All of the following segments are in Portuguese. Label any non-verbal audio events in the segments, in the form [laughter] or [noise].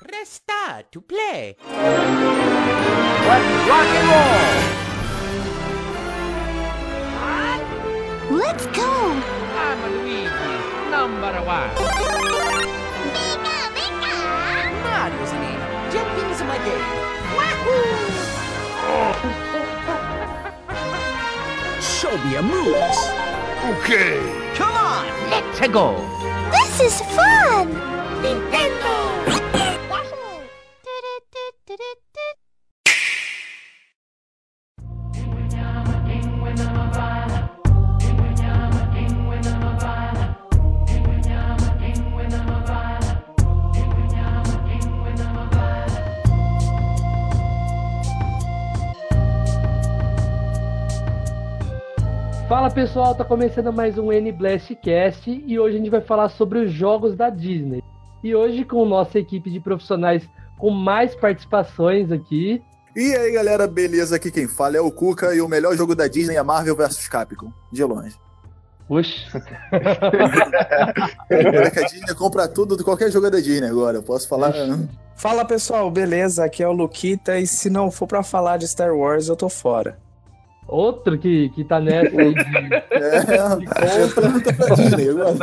Press star to play. Let's rock and roll! Let's go! I'm Luigi, number one. Venga, venga! Mario's name. Jump into my game. [laughs] Show me your moves! Okay. Come on, let's go! This is fun! Nintendo! Pessoal, tá começando mais um N Blast Cast e hoje a gente vai falar sobre os jogos da Disney. E hoje com nossa equipe de profissionais com mais participações aqui. E aí galera, beleza? Aqui quem fala é o Cuca e o melhor jogo da Disney é Marvel vs Capcom, de longe. Puxa, [laughs] a Disney compra tudo de qualquer jogo da Disney agora, eu posso falar. Fala pessoal, beleza? Aqui é o Luquita e se não for pra falar de Star Wars, eu tô fora. Outro que, que tá nessa aí de, [laughs] É, de pra Disney agora.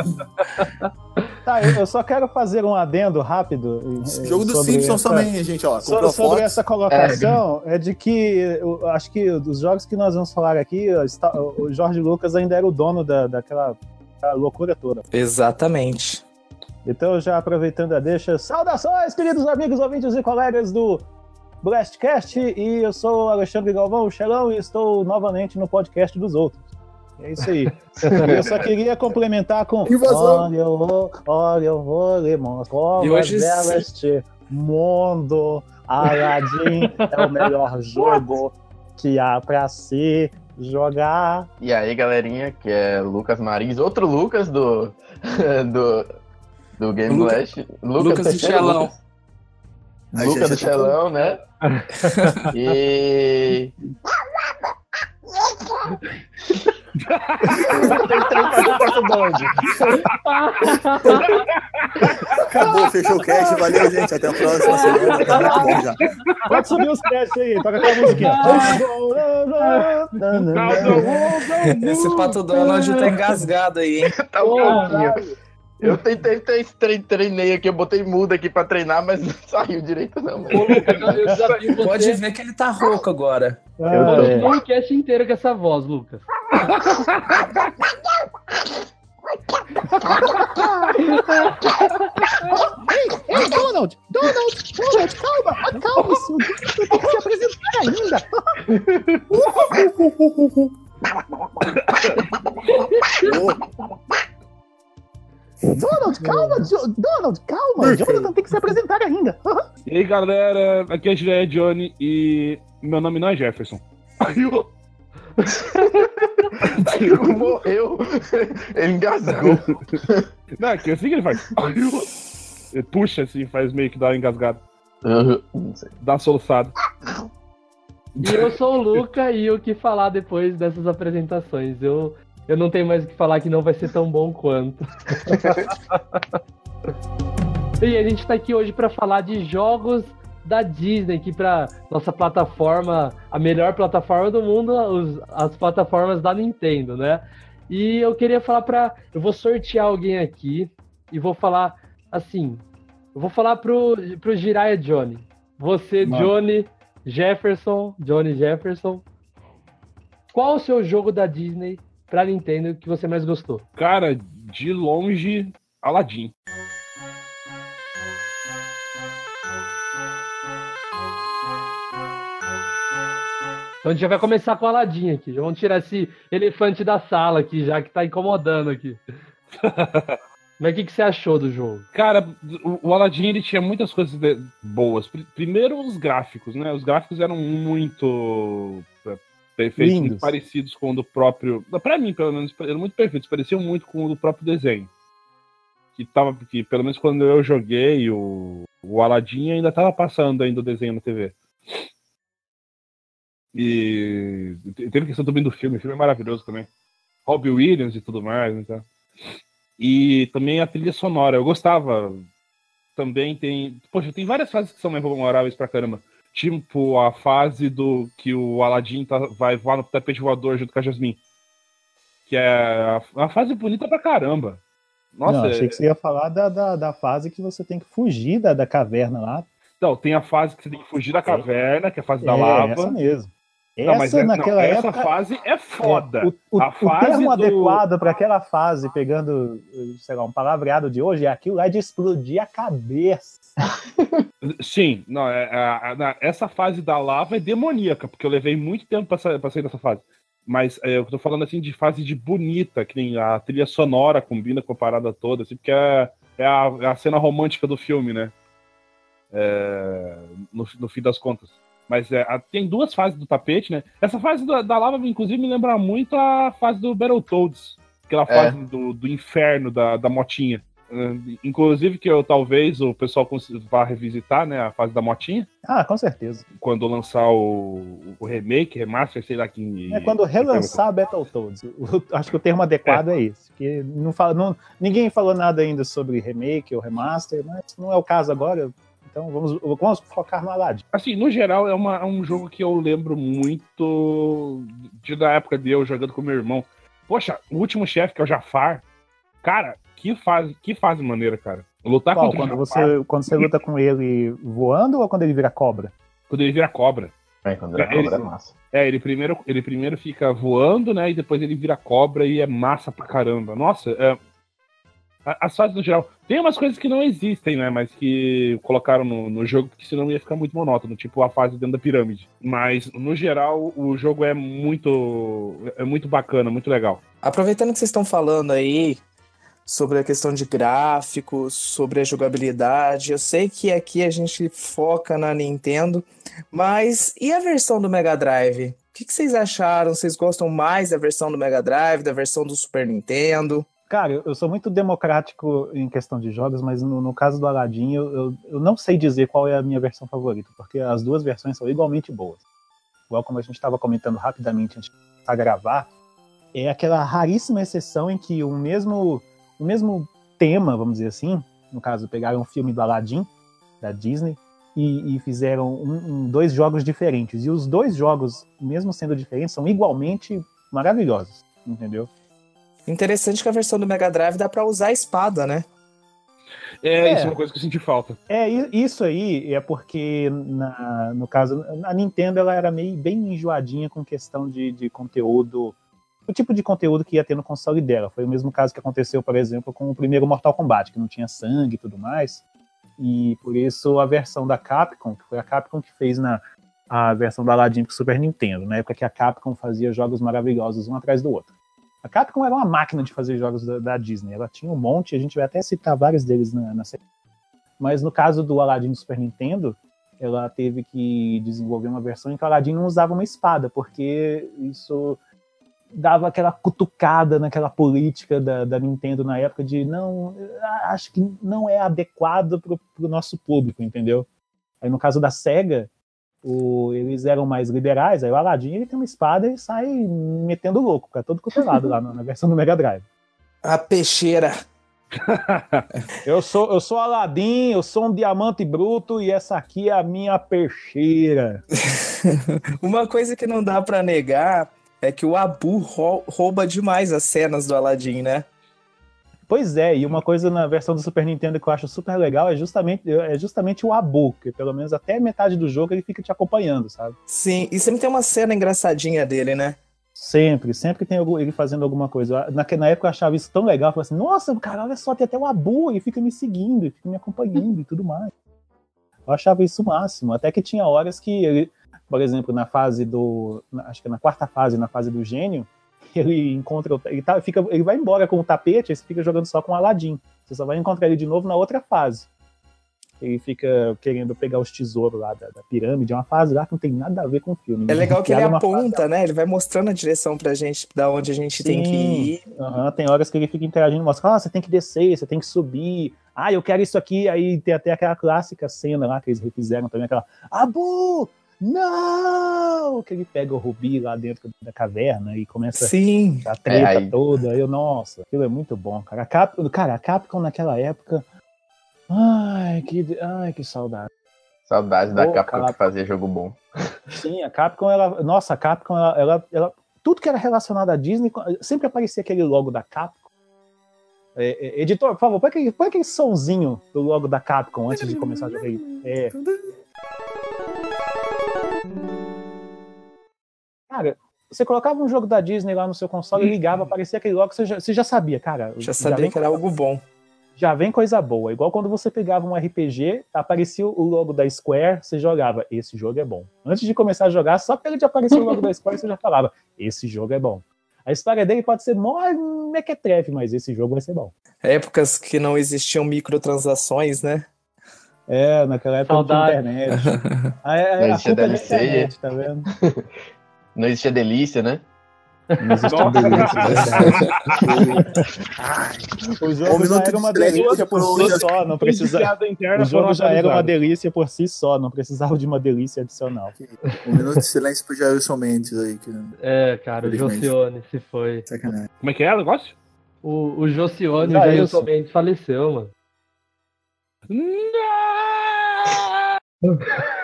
Tá, eu eu só quero fazer um adendo rápido. eh, Jogo do sobre Simpsons essa- também, gente, ó. Sobre Fox. essa colocação, é de que eu acho que dos jogos que nós vamos falar aqui, o Jorge Lucas ainda era o dono da, daquela da loucura toda. Exatamente. Então, já aproveitando a deixa, saudações, queridos amigos, ouvintes e colegas do Blastcast. E eu sou o Alexandre Galvão, o Xelão, e estou novamente no podcast dos outros. É isso aí. E [laughs] eu só queria complementar com. Olha, eu vou, olha, eu vou ler como E hoje este mundo. Aladdin é o melhor [laughs] jogo que há pra se jogar. E aí, galerinha, que é Lucas Marins, outro Lucas do [laughs] do, do Game Luca- Blast. Lucas do terceiro Xelão. Lucas. Ai, Lucas do Xelão, né? [laughs] E. Acabou, fechou o cast, valeu, gente. Até a próxima semana. Tá muito bom já. Pode subir os créditos aí, toca aquela musiquinha. Esse Pato Donald tá engasgado aí, hein? Tá um pouquinho. Eu tentei, tre- treinei aqui, eu botei mudo aqui pra treinar, mas não [laughs] saiu direito, não. Ô, Lucas, eu você. Pode ver que ele tá rouco agora. Continua o cast inteiro com essa voz, Lucas. Ei, Donald! Donald! Donald, calma! Calma, isso tem que se apresentar ainda! [laughs] [laughs] Donald, calma! Jo- Donald, calma! Jonathan tem que se apresentar ainda! E aí, galera, aqui é Jiré Johnny e meu nome não é Jefferson. [laughs] Aí eu- Daí [laughs] morreu. Ele engasgou. [laughs] Não, é que assim que ele faz. Aí Ele puxa assim, faz meio que dá uma engasgada, Não sei. dá uma soluçada. E eu sou o Luca e o que falar depois dessas apresentações. Eu, eu não tenho mais o que falar que não vai ser tão bom quanto. [laughs] e a gente tá aqui hoje para falar de jogos da Disney, aqui para nossa plataforma, a melhor plataforma do mundo, os- as plataformas da Nintendo, né? E eu queria falar para, eu vou sortear alguém aqui e vou falar assim, eu vou falar pro pro Jiraiya Johnny. Você, Não. Johnny Jefferson, Johnny Jefferson. Qual o seu jogo da Disney pra Nintendo que você mais gostou? Cara, de longe, Aladdin. Então a gente já vai começar com o Aladdin aqui. Já vamos tirar esse elefante da sala aqui, já que tá incomodando aqui. [laughs] Mas o que, que você achou do jogo? Cara, o, o Aladdin ele tinha muitas coisas boas. Pri- Primeiro os gráficos, né? Os gráficos eram muito perfeitos, Lindos. muito parecidos com o do próprio. Pra mim, pelo menos, eram muito perfeitos, pareciam muito com o do próprio desenho. Que tava, que pelo menos quando eu joguei, o, o Aladdin ainda tava passando ainda o desenho na TV. E te- teve questão também do filme, o filme é maravilhoso também. Robbie Williams e tudo mais, então. E também a trilha sonora, eu gostava também tem. Poxa, tem várias fases que são memoráveis pra caramba. Tipo a fase do que o Aladdin tá, vai voar no tapete voador junto com a Jasmine. Que é uma fase bonita pra caramba. Nossa, Não, achei é- que você ia falar da, da, da fase que você tem que fugir da, da caverna lá. Então, tem a fase que você tem que fugir da caverna, que é a fase da é, lava. essa mesmo. Não, mas essa é- não, naquela essa época. fase é foda. É, o, o- a o fase termo do- adequado para aquela fase, pegando, sei lá, um palavreado de hoje, é aquilo lá de explodir a cabeça. [laughs] Sim, não, é, a- na- essa fase da lava é demoníaca, porque eu levei muito tempo pra, sa- pra sair dessa fase. Mas é, eu tô falando assim de fase de bonita, que nem a trilha sonora combina com a parada toda, assim, porque é, é a, é a cena romântica do filme, né? É, no, no fim das contas. Mas é, a- tem duas fases do tapete, né? Essa fase da, da lava, inclusive, me lembra muito a fase do Battletoads. Aquela fase do, do inferno da, da motinha. Eh, Inclusive que eu talvez o pessoal vá revisitar, né, a fase da motinha, Ah, com certeza. quando lançar o, o remake, remaster, sei lá quem. É quando relançar Battletoads. O- Acho que o termo adequado é, esse. Que não fala, não, ninguém falou nada ainda sobre remake ou remaster, mas não é o caso agora. Então vamos, vamos focar no Aladdin. Assim, no geral, é, uma- é um jogo que eu lembro muito de, da época de eu jogando com meu irmão. Poxa, o último chefe, que é o Jafar, cara, que fase, que fase maneira, cara. Lutar Qual, contra quando, o Jafar, você, quando você luta com ele voando ou quando ele vira cobra? quando ele vira cobra. É, quando Ele- cobra é massa. É, ele primeiro, ele primeiro fica voando, né? E depois ele vira cobra e é massa pra caramba. Nossa, é, as fases no geral. Tem umas coisas que não existem, né? Mas que colocaram no, no jogo, porque senão ia ficar muito monótono, tipo a fase dentro da pirâmide. Mas, no geral, o jogo é muito. É muito bacana, muito legal. Aproveitando que vocês estão falando aí sobre a questão de gráficos, sobre a jogabilidade, eu sei que aqui a gente foca na Nintendo, mas e a versão do Mega Drive? O que que vocês acharam? Vocês gostam mais da versão do Mega Drive, da versão do Super Nintendo? Cara, eu, sou muito democrático em questão de jogos, mas no, no caso do Aladdin, eu, eu, eu não sei dizer qual é a minha versão favorita, porque as duas versões são igualmente boas. Igual como a gente estava comentando rapidamente antes de gravar, é aquela raríssima exceção em que o mesmo, o mesmo tema, vamos dizer assim, no caso, pegaram um filme do Aladdin, da Disney, e, e fizeram um- um- dois jogos diferentes. E os dois jogos, mesmo sendo diferentes, são igualmente maravilhosos, entendeu? Interessante que a versão do Mega Drive dá pra usar a espada, né? É, É. isso é uma coisa que eu senti falta. É, isso aí é porque, na- no caso, a Nintendo ela era meio bem enjoadinha com questão de, de conteúdo, o tipo de conteúdo que ia ter no console dela. Foi o mesmo caso que aconteceu, por exemplo, com o primeiro Mortal Kombat, que não tinha sangue e tudo mais. E por isso a versão da Capcom, que foi a Capcom que fez na a versão do Aladdin pro Super Nintendo, na época que a Capcom fazia jogos maravilhosos um atrás do outro. Capcom era uma máquina de fazer jogos da, da Disney. Ela tinha um monte, a gente vai até citar vários deles na, na sequência. Mas no caso do Aladdin do Super Nintendo, ela teve que desenvolver uma versão em que o Aladdin não usava uma espada, porque isso dava aquela cutucada naquela política da, da Nintendo na época de não, acho que não é adequado pro, pro nosso público, entendeu? Aí no caso da SEGA, o- eles eram mais liberais, aí o Aladdin ele tem uma espada e sai metendo louco, cara, todo cutelado lá na, na versão do Mega Drive. A peixeira. [laughs] Eu sou, eu sou Aladim, eu sou um diamante bruto e essa aqui é a minha peixeira. [laughs] Uma coisa que não dá pra negar é que o Abu rou- rouba demais as cenas do Aladdin, né? Pois é, e uma coisa na versão do Super Nintendo que eu acho super legal é justamente, é justamente o Abu, que pelo menos até metade do jogo ele fica te acompanhando, sabe? Sim, e sempre tem uma cena engraçadinha dele, né? Sempre, sempre tem ele fazendo alguma coisa. Na, na época eu achava isso tão legal, eu falei assim, nossa, cara, olha só, tem até o Abu, ele fica me seguindo, ele fica me acompanhando e tudo mais. Eu achava isso o máximo, até que tinha horas que ele, por exemplo, na fase do, acho que na quarta fase, na fase do gênio, [laughs] ele encontra, ele, tá, fica, ele vai embora com o tapete, você fica jogando só com o Aladdin. Você só vai encontrar ele de novo na outra fase. Ele fica querendo pegar os tesouros lá da, da pirâmide, é uma fase lá que não tem nada a ver com o filme. É legal que ele uma fase aponta, né? Ele vai mostrando a direção pra gente, da onde a gente tem que Sim. ir. Aham, tem horas que ele fica interagindo, mostra, ah, você tem que descer, você tem que subir, ah, eu quero isso aqui, aí tem até aquela clássica cena lá que eles refizeram também, aquela, Abu, não! Que ele pega o Rubi lá dentro da caverna e começa Sim. a treta É, aí- toda, eu, nossa, aquilo é muito bom, cara. A Cap... cara, a Capcom naquela época Ai, que, ai, que saudade. Saudade da Capcom cara. que fazia jogo bom. Sim, a Capcom, ela. Nossa, a Capcom, ela, ela, ela- Tudo que era relacionado à Disney, sempre aparecia aquele logo da Capcom. É, é, editor, por favor, põe aquele, põe aquele sonzinho do logo da Capcom antes de começar a jogar. É. você colocava um jogo da Disney lá no seu console e ligava, aparecia aquele logo, você já, você já sabia, cara. Já sabia vem que era algo bom. já vem coisa boa. Igual quando você pegava um RPG, aparecia o logo da Square, você jogava, esse jogo é bom. Antes de começar a jogar, só pelo de aparecer o logo da Square, você já falava, esse jogo é bom. A história dele pode ser mó mequetrefe, mas esse jogo vai ser bom. Épocas que não existiam microtransações, né? É, naquela época Saudade. não tinha internet. [laughs] A, a, a existia culpa é da internet, tá vendo? [laughs] Não existia delícia, né? Não existia delícia, verdade. [laughs] O jogo Um já minuto era uma delícia por si só, não O jogo já era uma delícia por si só, não precisava de uma delícia adicional. Um minuto de silêncio pro Jailson Mendes aí, que É, cara, o. Josione se foi. sacanagem. Como é que é o negócio? O, o Josione, o Já Jailson. Mendes faleceu, mano.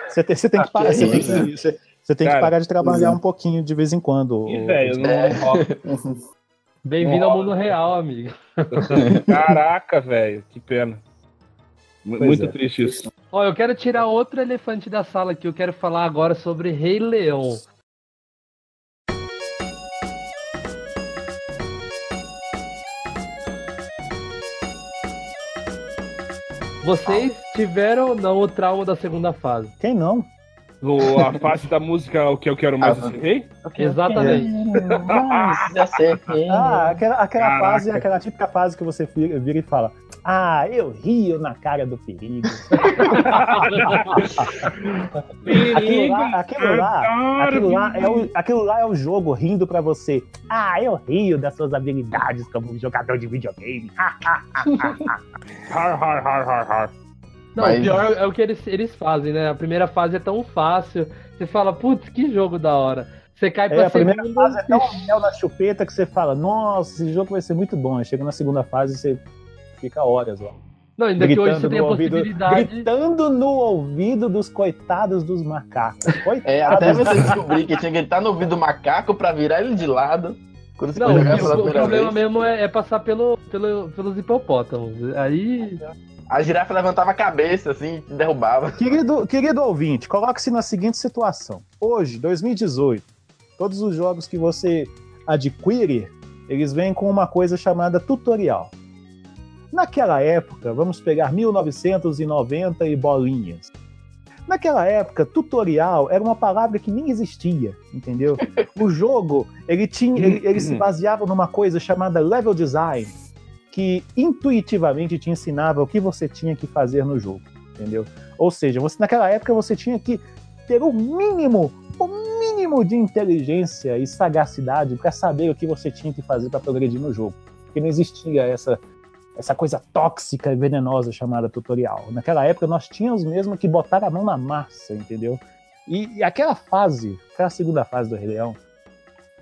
Você tem, você tem que parar, você tem que, você, você tem que Cara, parar de trabalhar pois é. um pouquinho de vez em quando. Velho, não É. [laughs] Bem-vindo ao mundo real, amigo. [laughs] Caraca, velho, que pena. Pois Muito é. triste isso. Ó, eu quero tirar outro elefante da sala aqui. Eu quero falar agora sobre Rei Leão. Vocês tiveram ou não o trauma da segunda fase? Quem não? No, a face da música, o que eu quero mais Ah, esse rei? Exatamente. Já sei. Ah, aquela, aquela Caraca. fase, aquela típica fase que você vira, vira e fala: Ah, eu rio na cara do perigo. [laughs] aquilo lá, aquilo lá, aquilo lá, é o, aquilo lá é o jogo rindo pra você. Ah, eu rio das suas habilidades como jogador de videogame. [laughs] Har, har, har, har, har. Não, Mas- o pior é o que eles, eles fazem, né? A primeira fase é tão fácil. Você fala, putz, que jogo da hora. Você cai pra É, a primeira segunda. fase é tão mel na chupeta que você fala: Nossa, esse jogo vai ser muito bom. Aí chega na segunda fase e você fica horas lá. Não, ainda que hoje Gritando você tem a ouvido, possibilidade. gritando no ouvido dos coitados dos macacos. [laughs] Coitados. É, até você descobrir que tinha que estar no ouvido do macaco pra virar ele de lado. Quando você Não, o, o primeira problema vez. mesmo é, é passar pelo, pelo, pelos hipopótamos. Aí. A girafa levantava a cabeça, assim, e derrubava. Querido, querido ouvinte, coloque-se na seguinte situação. Hoje, 2018, todos os jogos que você adquire, eles vêm com uma coisa chamada tutorial. Naquela época, vamos pegar 1990 e bolinhas. Naquela época, tutorial era uma palavra que nem existia, entendeu? [laughs] O jogo, ele tinha, ele, ele se [clears throat] baseava numa coisa chamada level design, que intuitivamente te ensinava o que você tinha que fazer no jogo, entendeu? Ou seja, você naquela época você tinha que ter o mínimo, o mínimo de inteligência e sagacidade para saber o que você tinha que fazer para progredir no jogo, porque não existia essa essa coisa tóxica e venenosa chamada tutorial. Naquela época nós tínhamos mesmo que botar a mão na massa, entendeu? E, e aquela fase, aquela segunda fase do Rei Leão,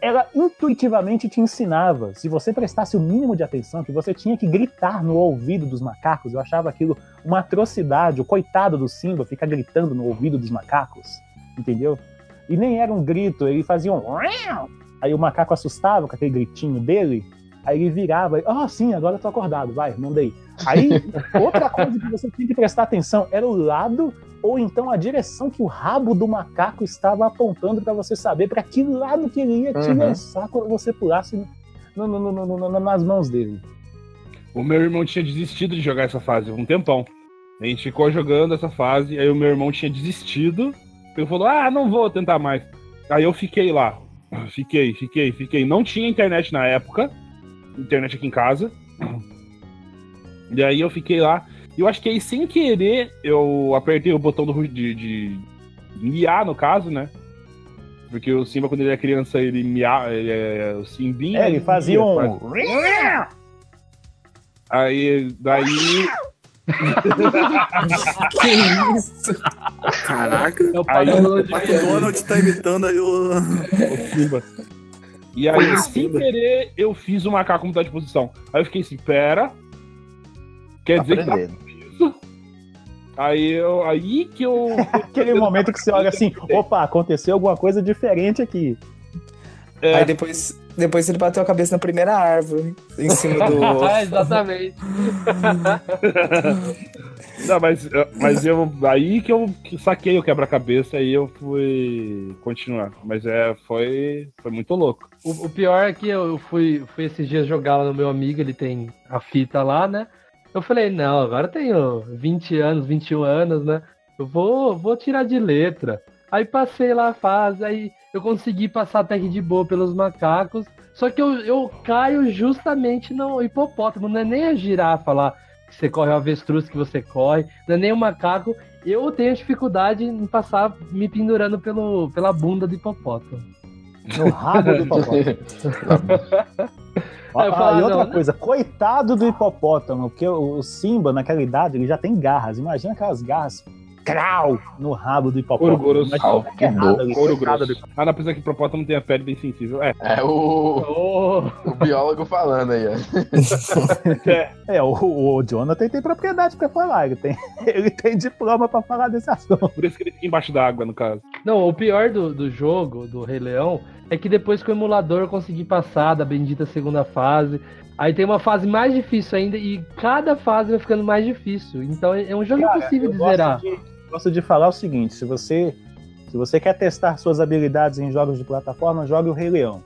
ela intuitivamente te ensinava, se você prestasse o mínimo de atenção, que você tinha que gritar no ouvido dos macacos. Eu achava aquilo uma atrocidade, o coitado do Simba ficar gritando no ouvido dos macacos, entendeu? E nem era um grito, ele fazia um. Aí o macaco assustava com aquele gritinho dele, aí ele virava, ah, sim, agora eu tô acordado, vai, mandei. Aí, [laughs] outra coisa que você tinha que prestar atenção era o lado ou então a direção que o rabo do macaco estava apontando para você saber para que lado que ele ia te Uhum. lançar quando você pulasse no- no- no- nas mãos dele. O meu irmão tinha desistido de jogar essa fase um tempão. A gente ficou jogando essa fase, aí o meu irmão tinha desistido. Ele falou: Ah, não vou tentar mais. Aí eu fiquei lá. [clears throat] Fiquei, fiquei, fiquei. Não tinha internet na época. Internet aqui em casa. [clears throat] E aí eu fiquei lá. E eu acho que aí, sem querer, eu apertei o botão do, de, de miar, no caso, né? Porque o Simba, quando ele é criança, ele mia, ele é o Simbinha. É, ele fazia um. Aí, daí. [laughs] Que isso? Caraca. É o Aí- O Donald tá imitando aí o. o Simba. E aí, sem querer, eu fiz o macaco mudar de posição. Aí eu fiquei assim, pera. Quer dizer que tá Aprendendo. Isso? Aí, eu, aí que eu. [laughs] Aquele momento que você olha assim, opa, aconteceu alguma coisa diferente aqui. É, Aí depois, depois ele bateu a cabeça na primeira árvore, em cima do. [laughs] Ah, exatamente. [laughs] Não, mas, mas eu. Aí que eu que saquei o quebra-cabeça e eu fui continuar. Mas é, foi, foi muito louco. O, o pior é que eu fui, fui esses dias jogar lá no meu amigo, ele tem a fita lá, né? Eu falei, não, agora eu tenho 20 anos, 21 anos, né? Eu vou, vou tirar de letra. Aí passei lá a fase, aí eu consegui passar até que de boa pelos macacos. Só que eu, eu caio justamente no hipopótamo, não é nem a girafa lá, que você corre, o avestruz que você corre, não é nem o macaco. Eu tenho dificuldade em passar me pendurando pelo, pela bunda do hipopótamo. No rabo do hipopótamo. [laughs] Ah, falo, e outra não, né? coisa, coitado do hipopótamo, porque o o Simba, naquela idade, ele já tem garras. Imagina aquelas garras crau no rabo do hipopótamo. É que é errado Couro grosso. Ah, não, apesar que hipopótamo tem a pele bem sensível. É. É o, Oh, o biólogo falando aí, ó. do- [laughs] É, o, o Jonathan tem propriedade pra falar, ele tem, [laughs] ele tem diploma pra falar desse assunto. Por isso que ele fica embaixo da água, no caso. Não, o pior do, do jogo, do Rei Leão, é que depois que o emulador eu consegui passar da bendita segunda fase. Aí tem uma fase mais difícil ainda, e cada fase vai ficando mais difícil. Então é um jogo impossível Eu de zerar. de, gosto de falar o seguinte: se você, se você quer testar suas habilidades em jogos de plataforma, jogue o Rei Leão.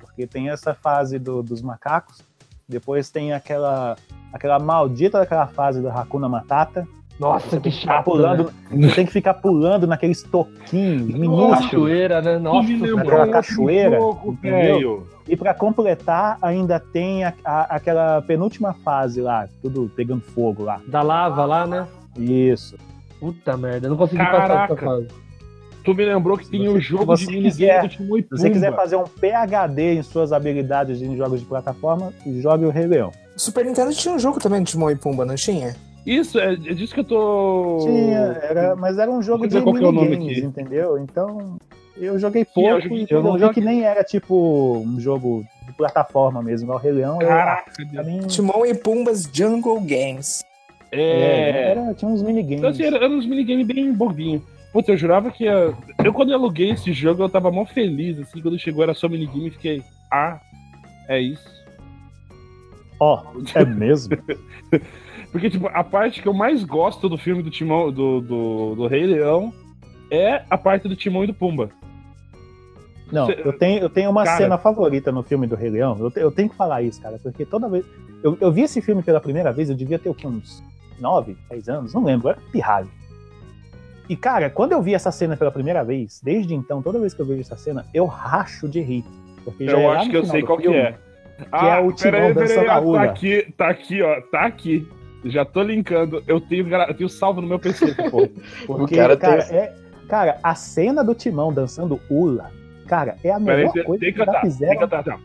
Porque tem essa fase do- dos macacos, depois tem aquela, aquela maldita daquela fase do Hakuna Matata. Nossa, Você que chato, pulando, né? você tem que ficar pulando naqueles toquinhos minúsculos. Cachoeira, né? Nossa, um cachoeira, jogo. E pra completar, ainda tem a- a- aquela penúltima fase lá, tudo pegando fogo lá. da lava lá, né? Isso. Puta merda, eu não consegui passar Caraca. essa fase. Tu me lembrou que o você- jogo de minigame do Timão e Se você quiser Pumba. fazer um PHD em suas habilidades em jogos de plataforma, jogue o Rei Leão. Super Nintendo tinha um jogo também de Timão e Pumba, não tinha? Isso, é, é disso que eu tô. Tinha, era, mas era um jogo eu de é minigames, aqui. entendeu? Então, eu joguei eu pouco joguei- e eu não eu vi joguei. que nem era tipo um jogo de plataforma mesmo, igual o Rei Leão. eu- Caraca, pra mim, Timão e Pumbas Jungle Games. É, É. era, tinha uns minigames. Então, assim, era, era uns minigames bem bobinhos. Putz, eu jurava que ia... Eu, quando eu aluguei esse jogo, eu tava mó feliz, assim, quando chegou era só minigame, e fiquei, ah, é isso. Ó, é mesmo? [laughs] Porque, tipo, a parte que eu mais gosto do filme do Timão, do, do, do Rei Leão, é a parte do Timão e do Pumba. Não, Cê- eu tenho, eu tenho uma Cara- cena favorita no filme do Rei Leão. Eu, te- eu tenho que falar isso, cara, porque toda vez. Eu, eu vi esse filme pela primeira vez, eu devia ter o quê? Uns 9, 10 anos? Não lembro, era pirralho. E, cara, quando eu vi essa cena pela primeira vez, desde então, toda vez que eu vejo essa cena, eu racho de rir. Porque já é Eu lá acho que eu sei qual que filme, é. Ah, é o Timão dançando a ah. Tá aqui, tá aqui, ó, tá aqui. Já tô linkando. Eu tenho, eu tenho salvo no meu PC, [laughs] pô. Porque, O cara cara, tem- é, cara, a cena do Timão dançando hula, cara, é a Peraí, melhor tem, coisa tem que que já cantar, tem fizeram que cantar. tá.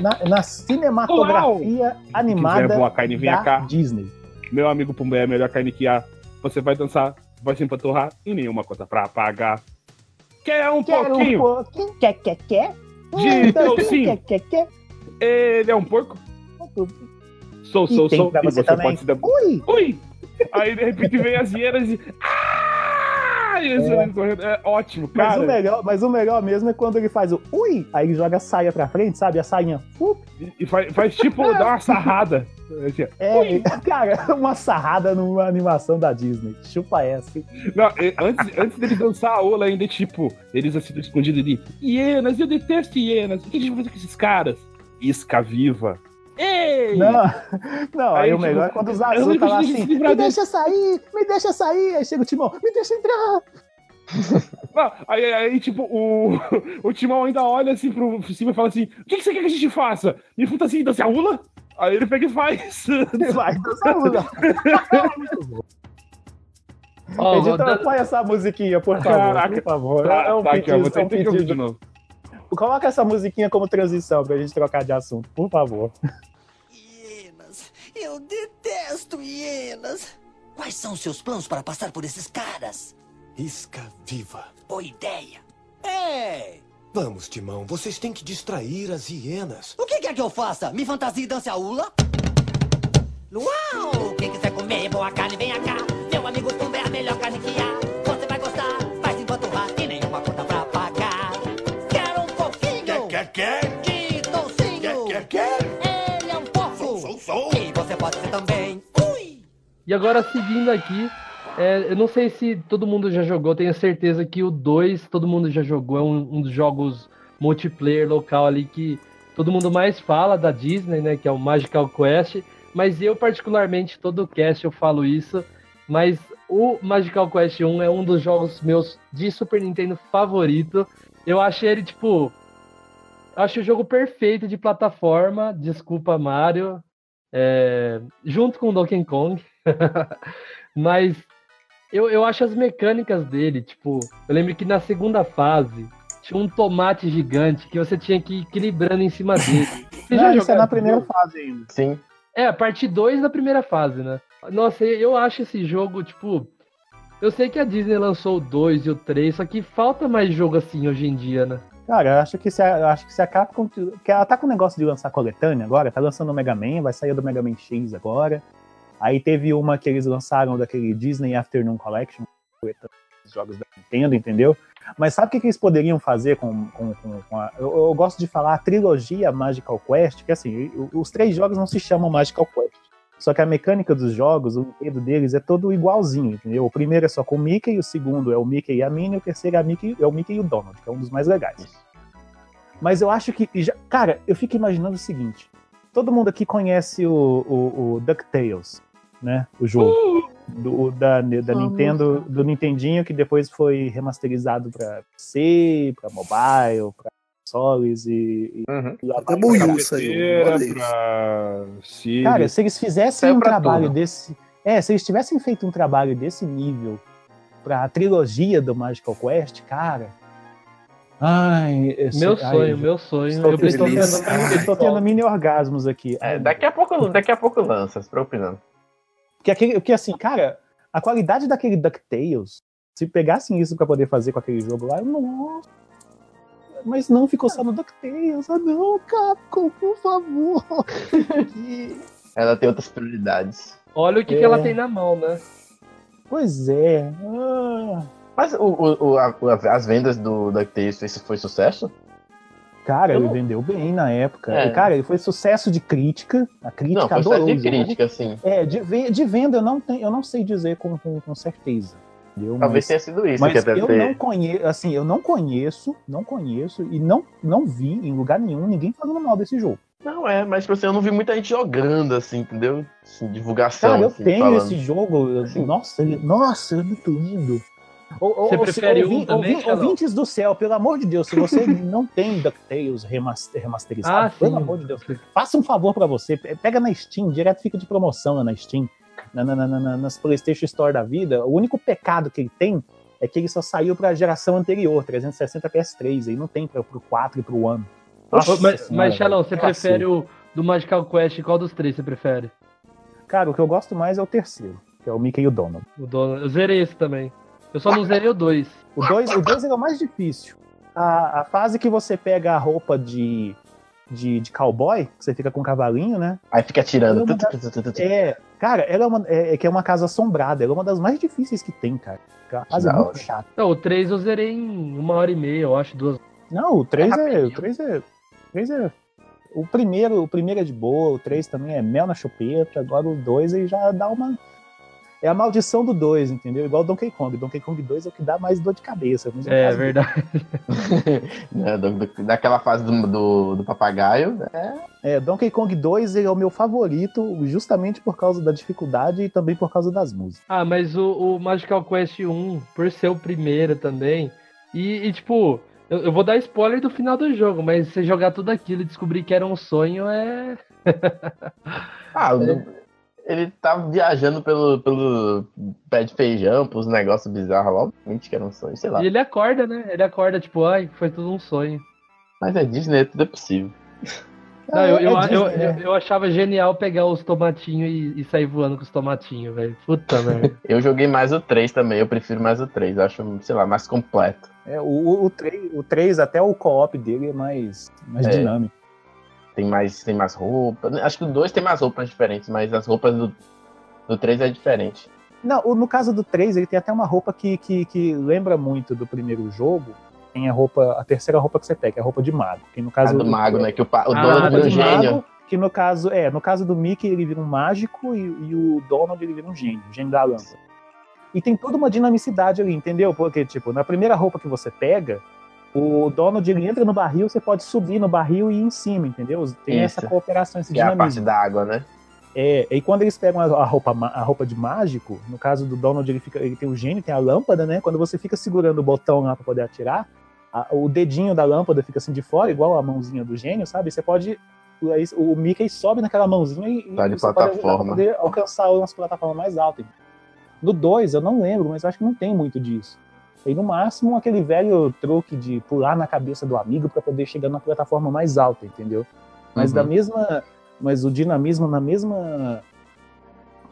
na, na cinematografia animada voar, Kaine, vem da cá. Disney. Meu amigo Pumba é a melhor carne que há. Você vai dançar, vai se empanturrar e nenhuma conta pra pagar. Quer um Quero pouquinho? um pouquinho, quer, quer, quer? De toucinho. pouquinho, quer, quer, quer? Ele é um porco? Sou, sou, sou. E você também. pode se dar... Ui! Ui! Aí de repente vem as hienas e. Ah! E eles É. correndo. É ótimo, Mas cara. o, melhor, mas o melhor mesmo é quando ele faz o ui, aí ele joga a saia pra frente, sabe? A sainha. up, E faz, faz tipo [laughs] dar uma sarrada. Assim, ó. É, cara, [laughs] uma sarrada numa animação da Disney. Chupa essa. Não, antes, antes deles dançar a ola ainda, tipo, eles assim escondidos ali. Hienas, eu detesto hienas. O que a gente vai fazer com esses caras? Isca viva. Ei! Não, [laughs] não aí, Aí, o tipo, melhor é quando os lembro tá se assim, me dele." deixa sair, me deixa sair. Aí chega o Timão, me deixa entrar. Não, aí, aí, tipo, o, [laughs] o Timão ainda olha assim pro cima e fala assim: O que, que você quer que a gente faça? E ele fala assim: dança a ula? Aí ele pega e faz. Ele [laughs] vai [laughs] dançar. Ó, Editor, dando- põe essa musiquinha, por favor. Caraca. Por favor. Tá, é um tá aqui, ó, vou pedido, é um ouvir de pedido. novo. Coloca essa musiquinha como transição pra gente trocar de assunto, por favor. Hienas. Eu detesto hienas. Quais são seus planos para passar por esses caras? Isca viva. Boa ideia. Ei! Vamos, Timão, vocês têm que distrair as hienas. O que quer que eu faça? Me fantasia e dance a ula? Luau! Quem quiser comer boa carne, venha cá. Meu Meu amigo, tudo é a melhor carne que há. Você vai gostar, mas enquanto há e nenhuma conta pra pagar. Quero um pouquinho Quer, quer? de toucinho. Quer, quer? Ele é um porco. Sou, sou. E você pode ser também. Ui! E agora, seguindo aqui, é, eu não sei se todo mundo já jogou, tenho certeza que o 2 todo mundo já jogou, é um, um dos jogos multiplayer local ali que todo mundo mais fala da Disney, né, que é o Magical Quest, mas eu particularmente, todo cast eu falo isso, mas o Magical Quest 1 é um dos jogos meus de Super Nintendo favorito, eu achei ele, tipo, acho o jogo perfeito de plataforma, desculpa Mario, é, junto com Donkey Kong, [laughs] mas eu, eu acho as mecânicas dele, tipo, eu lembro que na segunda fase tinha um tomate gigante que você tinha que ir equilibrando em cima dele. [laughs] Você Não, isso é na primeira jogo? fase ainda. Sim. É, a parte 2 da primeira fase, né? Nossa, eu acho esse jogo, tipo. Eu sei que a Disney lançou o 2 e o 3, só que falta mais jogo assim hoje em dia, né? Cara, eu acho que se a, eu acho que se a Capcom. Que ela tá com o negócio de lançar coletânea agora, tá lançando o Mega Man, vai sair do Mega Man X agora. Aí teve uma que eles lançaram daquele Disney Afternoon Collection, dos jogos da Nintendo, entendeu? Mas sabe o que, que eles poderiam fazer com, com, com- a. Eu, eu gosto de falar a trilogia Magical Quest, que assim, os três jogos não se chamam Magical Quest. Só que a mecânica dos jogos, o enredo deles é todo igualzinho, entendeu? O primeiro é só com o Mickey, o segundo é o Mickey e a Minnie, o terceiro é, a Mickey, é o Mickey e o Donald, que é um dos mais legais. Mas eu acho que. já- cara, eu fico imaginando o seguinte: todo mundo aqui conhece o, o, o DuckTales, né? O jogo. Do, da, da Nintendo, do Nintendinho, que depois foi remasterizado pra PC, pra mobile, pra consoles e. Uhum. e lá Até saiu. Isso. pra. Cara, se eles fizessem Saiu um trabalho tudo. desse. É, se eles tivessem feito um trabalho desse nível pra trilogia do Magical Quest, cara. Ai, esse- Meu ai, sonho, meu sonho. Estou, eu estou tendo, estou tendo mini orgasmos aqui. É, daqui a pouco, daqui a pouco lança, se preocupe Porque, aquele, porque assim, cara, a qualidade daquele DuckTales, se pegassem isso pra poder fazer com aquele jogo lá, nossa. Mas não ficou só no DuckTales. Ah, não, Capcom, por favor. Que- [laughs] Ela tem outras prioridades. Olha o que, É. que ela tem na mão, né? pois é. Ah. Mas o, o- o- a- as vendas do DuckTales, esse foi sucesso? Cara, Eu ele não- vendeu bem na época. É. Cara, ele foi sucesso de crítica. A crítica Não, foi adorou sucesso de crítica, assim. É, de, de venda eu não, tenho, eu não sei dizer com, com, com certeza. Entendeu? Talvez Mas- tenha sido isso Mas eu ter. não conheço, assim, eu não conheço, não conheço e não, não vi em lugar nenhum ninguém falando mal desse jogo. Não, é, mas tipo assim, eu não vi muita gente jogando, assim, entendeu? Assim, divulgação. Cara, eu assim, tenho falando. esse jogo, eu- Sim. nossa, ele, nossa, é muito lindo. Ou- ou- Você prefere ouvi- um também, ouvi-? Ouvintes do céu, pelo amor de Deus, se você [laughs] não tem DuckTales remaster, remasterizado, Ah, pelo sim. amor de Deus, faça um favor pra você, pe- pega na Steam, direto fica de promoção na Steam, na, na- na- na- nas PlayStation Store da vida. O único pecado que ele tem é que ele só saiu pra geração anterior, 360 PS3, aí não tem pra, pro 4 e pro One. Nossa Ô, mas, mas Shalom, você prefere o do Magical Quest? Qual dos três você prefere? Cara, o que eu gosto mais é o terceiro, que é o Mickey e o Donald. O Donald. Eu zerei esse também. Eu só não zerei o 2. O 2 o dois é o mais difícil. A, a fase que você pega a roupa de, de, de cowboy, que você fica com o cavalinho, né? Aí fica tirando. Não, Tu, não tu, tu, tu, tu, tu. É, cara, ela é, uma, é, é que é uma casa assombrada. Ela é uma das mais difíceis que tem, cara. É uma fase Da muito chata. Não, o 3 eu zerei em uma hora e meia, eu acho, duas. Não, o 3 é, rapidinho. o 3 é. O 3 é. O primeiro, o primeiro é de boa, o 3 também é mel na chupeta, agora o 2 aí já dá uma. É a maldição do 2, entendeu? Igual Donkey Kong. Donkey Kong 2 é o que dá mais dor de cabeça. É caso do- verdade. [laughs] Né, do- do- daquela fase do, do, do papagaio, né? É, Donkey Kong 2 ele é o meu favorito, justamente por causa da dificuldade e também por causa das músicas. Ah, mas o, o Magical Quest 1, por ser o primeiro também, e, e, tipo, eu, vou dar spoiler do final do jogo, mas você jogar tudo aquilo e descobrir que era um sonho é. [laughs] Ah, o- ele tava viajando pelo, pelo pé de feijão, pros negócios bizarros lá, obviamente que era um sonho, sei lá. E ele acorda, né? Ele acorda, tipo, ai, foi tudo um sonho. Mas é Disney, tudo é possível. [laughs] Não, eu, É, eu, é Disney, eu, né? eu- eu achava genial pegar os tomatinhos e, e sair voando com os tomatinhos, velho. Puta merda. [laughs] Eu joguei mais o 3 também, eu prefiro mais o 3, acho, sei lá, mais completo. É, o, o, o, 3, o 3, até o co-op dele é mais, mais É. dinâmico. Tem mais, tem mais roupa. Acho que o 2 tem mais roupas diferentes, mas as roupas do, do 3 é diferente. Não, no caso do 3, ele tem até uma roupa que, que, que lembra muito do primeiro jogo. Tem a roupa, a terceira roupa que você pega, que é a roupa de mago. Que no A caso do mago, né? Que o, o dono roupa vira um de mago, gênio. que no caso, é, no caso do Mickey ele vira um mágico e, e o Donald ele vira um gênio, o gênio da lâmpada. E tem toda uma dinamicidade ali, entendeu? Porque, tipo, na primeira roupa que você pega, o Donald ele entra no barril, você pode subir no barril e ir em cima, entendeu? Tem Isso. essa cooperação, esse Que é a parte dinamismo. da água, né? É, e quando eles pegam a roupa, a roupa de mágico, no caso do Donald, ele, fica, ele tem o gênio, tem a lâmpada, né? Quando você fica segurando o botão lá pra poder atirar, a- o dedinho da lâmpada fica assim de fora, igual a mãozinha do gênio, sabe? Você pode. O Mickey sobe naquela mãozinha e, Tá de você pode plataforma. poder alcançar umas plataformas mais altas. No 2, eu não lembro, mas eu acho que não tem muito disso. E no máximo aquele velho truque de pular na cabeça do amigo pra poder chegar na plataforma mais alta, entendeu? Mas Uhum. da mesma. Mas o dinamismo na mesma.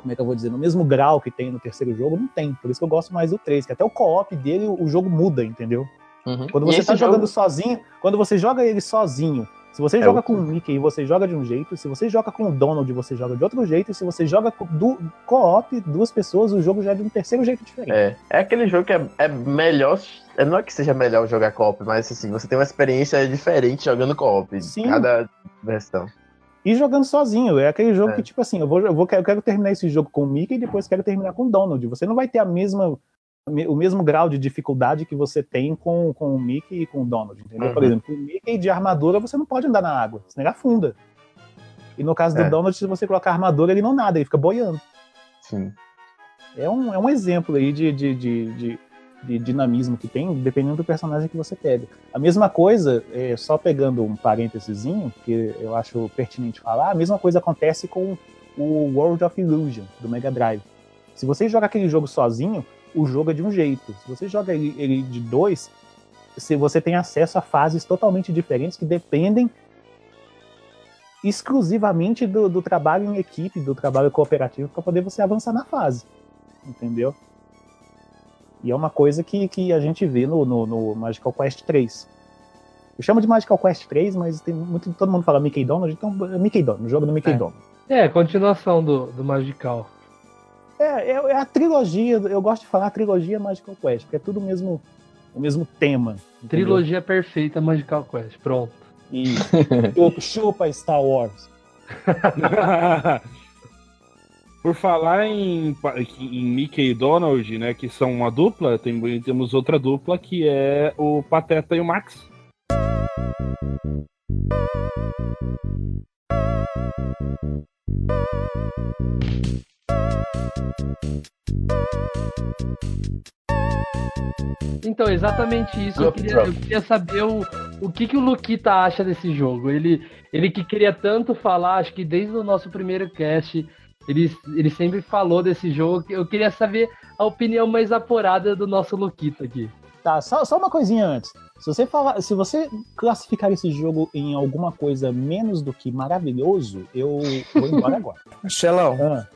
Como é que eu vou dizer? No mesmo grau que tem no terceiro jogo, não tem. Por isso que eu gosto mais do 3, que até o co-op dele, o jogo muda, entendeu? Uhum. Quando você tá jogo- jogando sozinho, quando você joga ele sozinho, se você É joga outro. com o Mickey e você joga de um jeito, se você joga com o Donald você joga de outro jeito, e se você joga du- co-op, duas pessoas, o jogo já é de um terceiro jeito diferente. É, é aquele jogo que é, é melhor. é, Não é que seja melhor jogar co-op, mas assim, você tem uma experiência diferente jogando co-op. Sim. Cada versão. E jogando sozinho, é aquele jogo É. que, tipo assim, eu, vou, eu, vou, eu quero terminar esse jogo com o Mickey e depois quero terminar com o Donald. Você não vai ter a mesma, o mesmo grau de dificuldade que você tem com, com o Mickey e com o Donald, entendeu? Por Uhum. exemplo, o Mickey de armadura você não pode andar na água, senão ele afunda. E no caso do É. Donald, se você colocar armadura, ele não nada, ele fica boiando. Sim. É um, é um exemplo aí de, de, de, de, de dinamismo que tem, dependendo do personagem que você pega. A mesma coisa, é, só pegando um parênteses, que eu acho pertinente falar, a mesma coisa acontece com o World of Illusion, do Mega Drive. Se você joga aquele jogo sozinho, o jogo é de um jeito. Se você joga ele, ele de dois, se você tem acesso a fases totalmente diferentes que dependem exclusivamente do, do trabalho em equipe, do trabalho cooperativo, para poder você avançar na fase. Entendeu? E é uma coisa que, que a gente vê no, no, no Magical Quest 3. Eu chamo de Magical Quest 3, mas tem muito, todo mundo fala Mickey Donald, então é Mickey Donald, o jogo do Mickey É. Donald. É, continuação do, do Magical. É, é, é a trilogia, eu gosto de falar trilogia Magical Quest, porque é tudo o mesmo, o mesmo tema. entendeu? Trilogia perfeita Magical Quest. Pronto. Isso. Chupa- [laughs] Chupa Star Wars. [laughs] Por falar em, em Mickey e Donald, né, que são uma dupla, tem, temos outra dupla que é o Pateta e o Max. Então, exatamente isso. Eu queria, eu queria saber o, o que, que o Luquita acha desse jogo. Ele, ele que queria tanto falar, acho que desde o nosso primeiro cast, ele, ele sempre falou desse jogo. Eu queria saber a opinião mais apurada do nosso Luquita aqui. Tá, só, só uma coisinha antes. Se você falar, se você classificar esse jogo em alguma coisa menos do que maravilhoso, eu vou embora agora. [laughs] Xelão, Ah,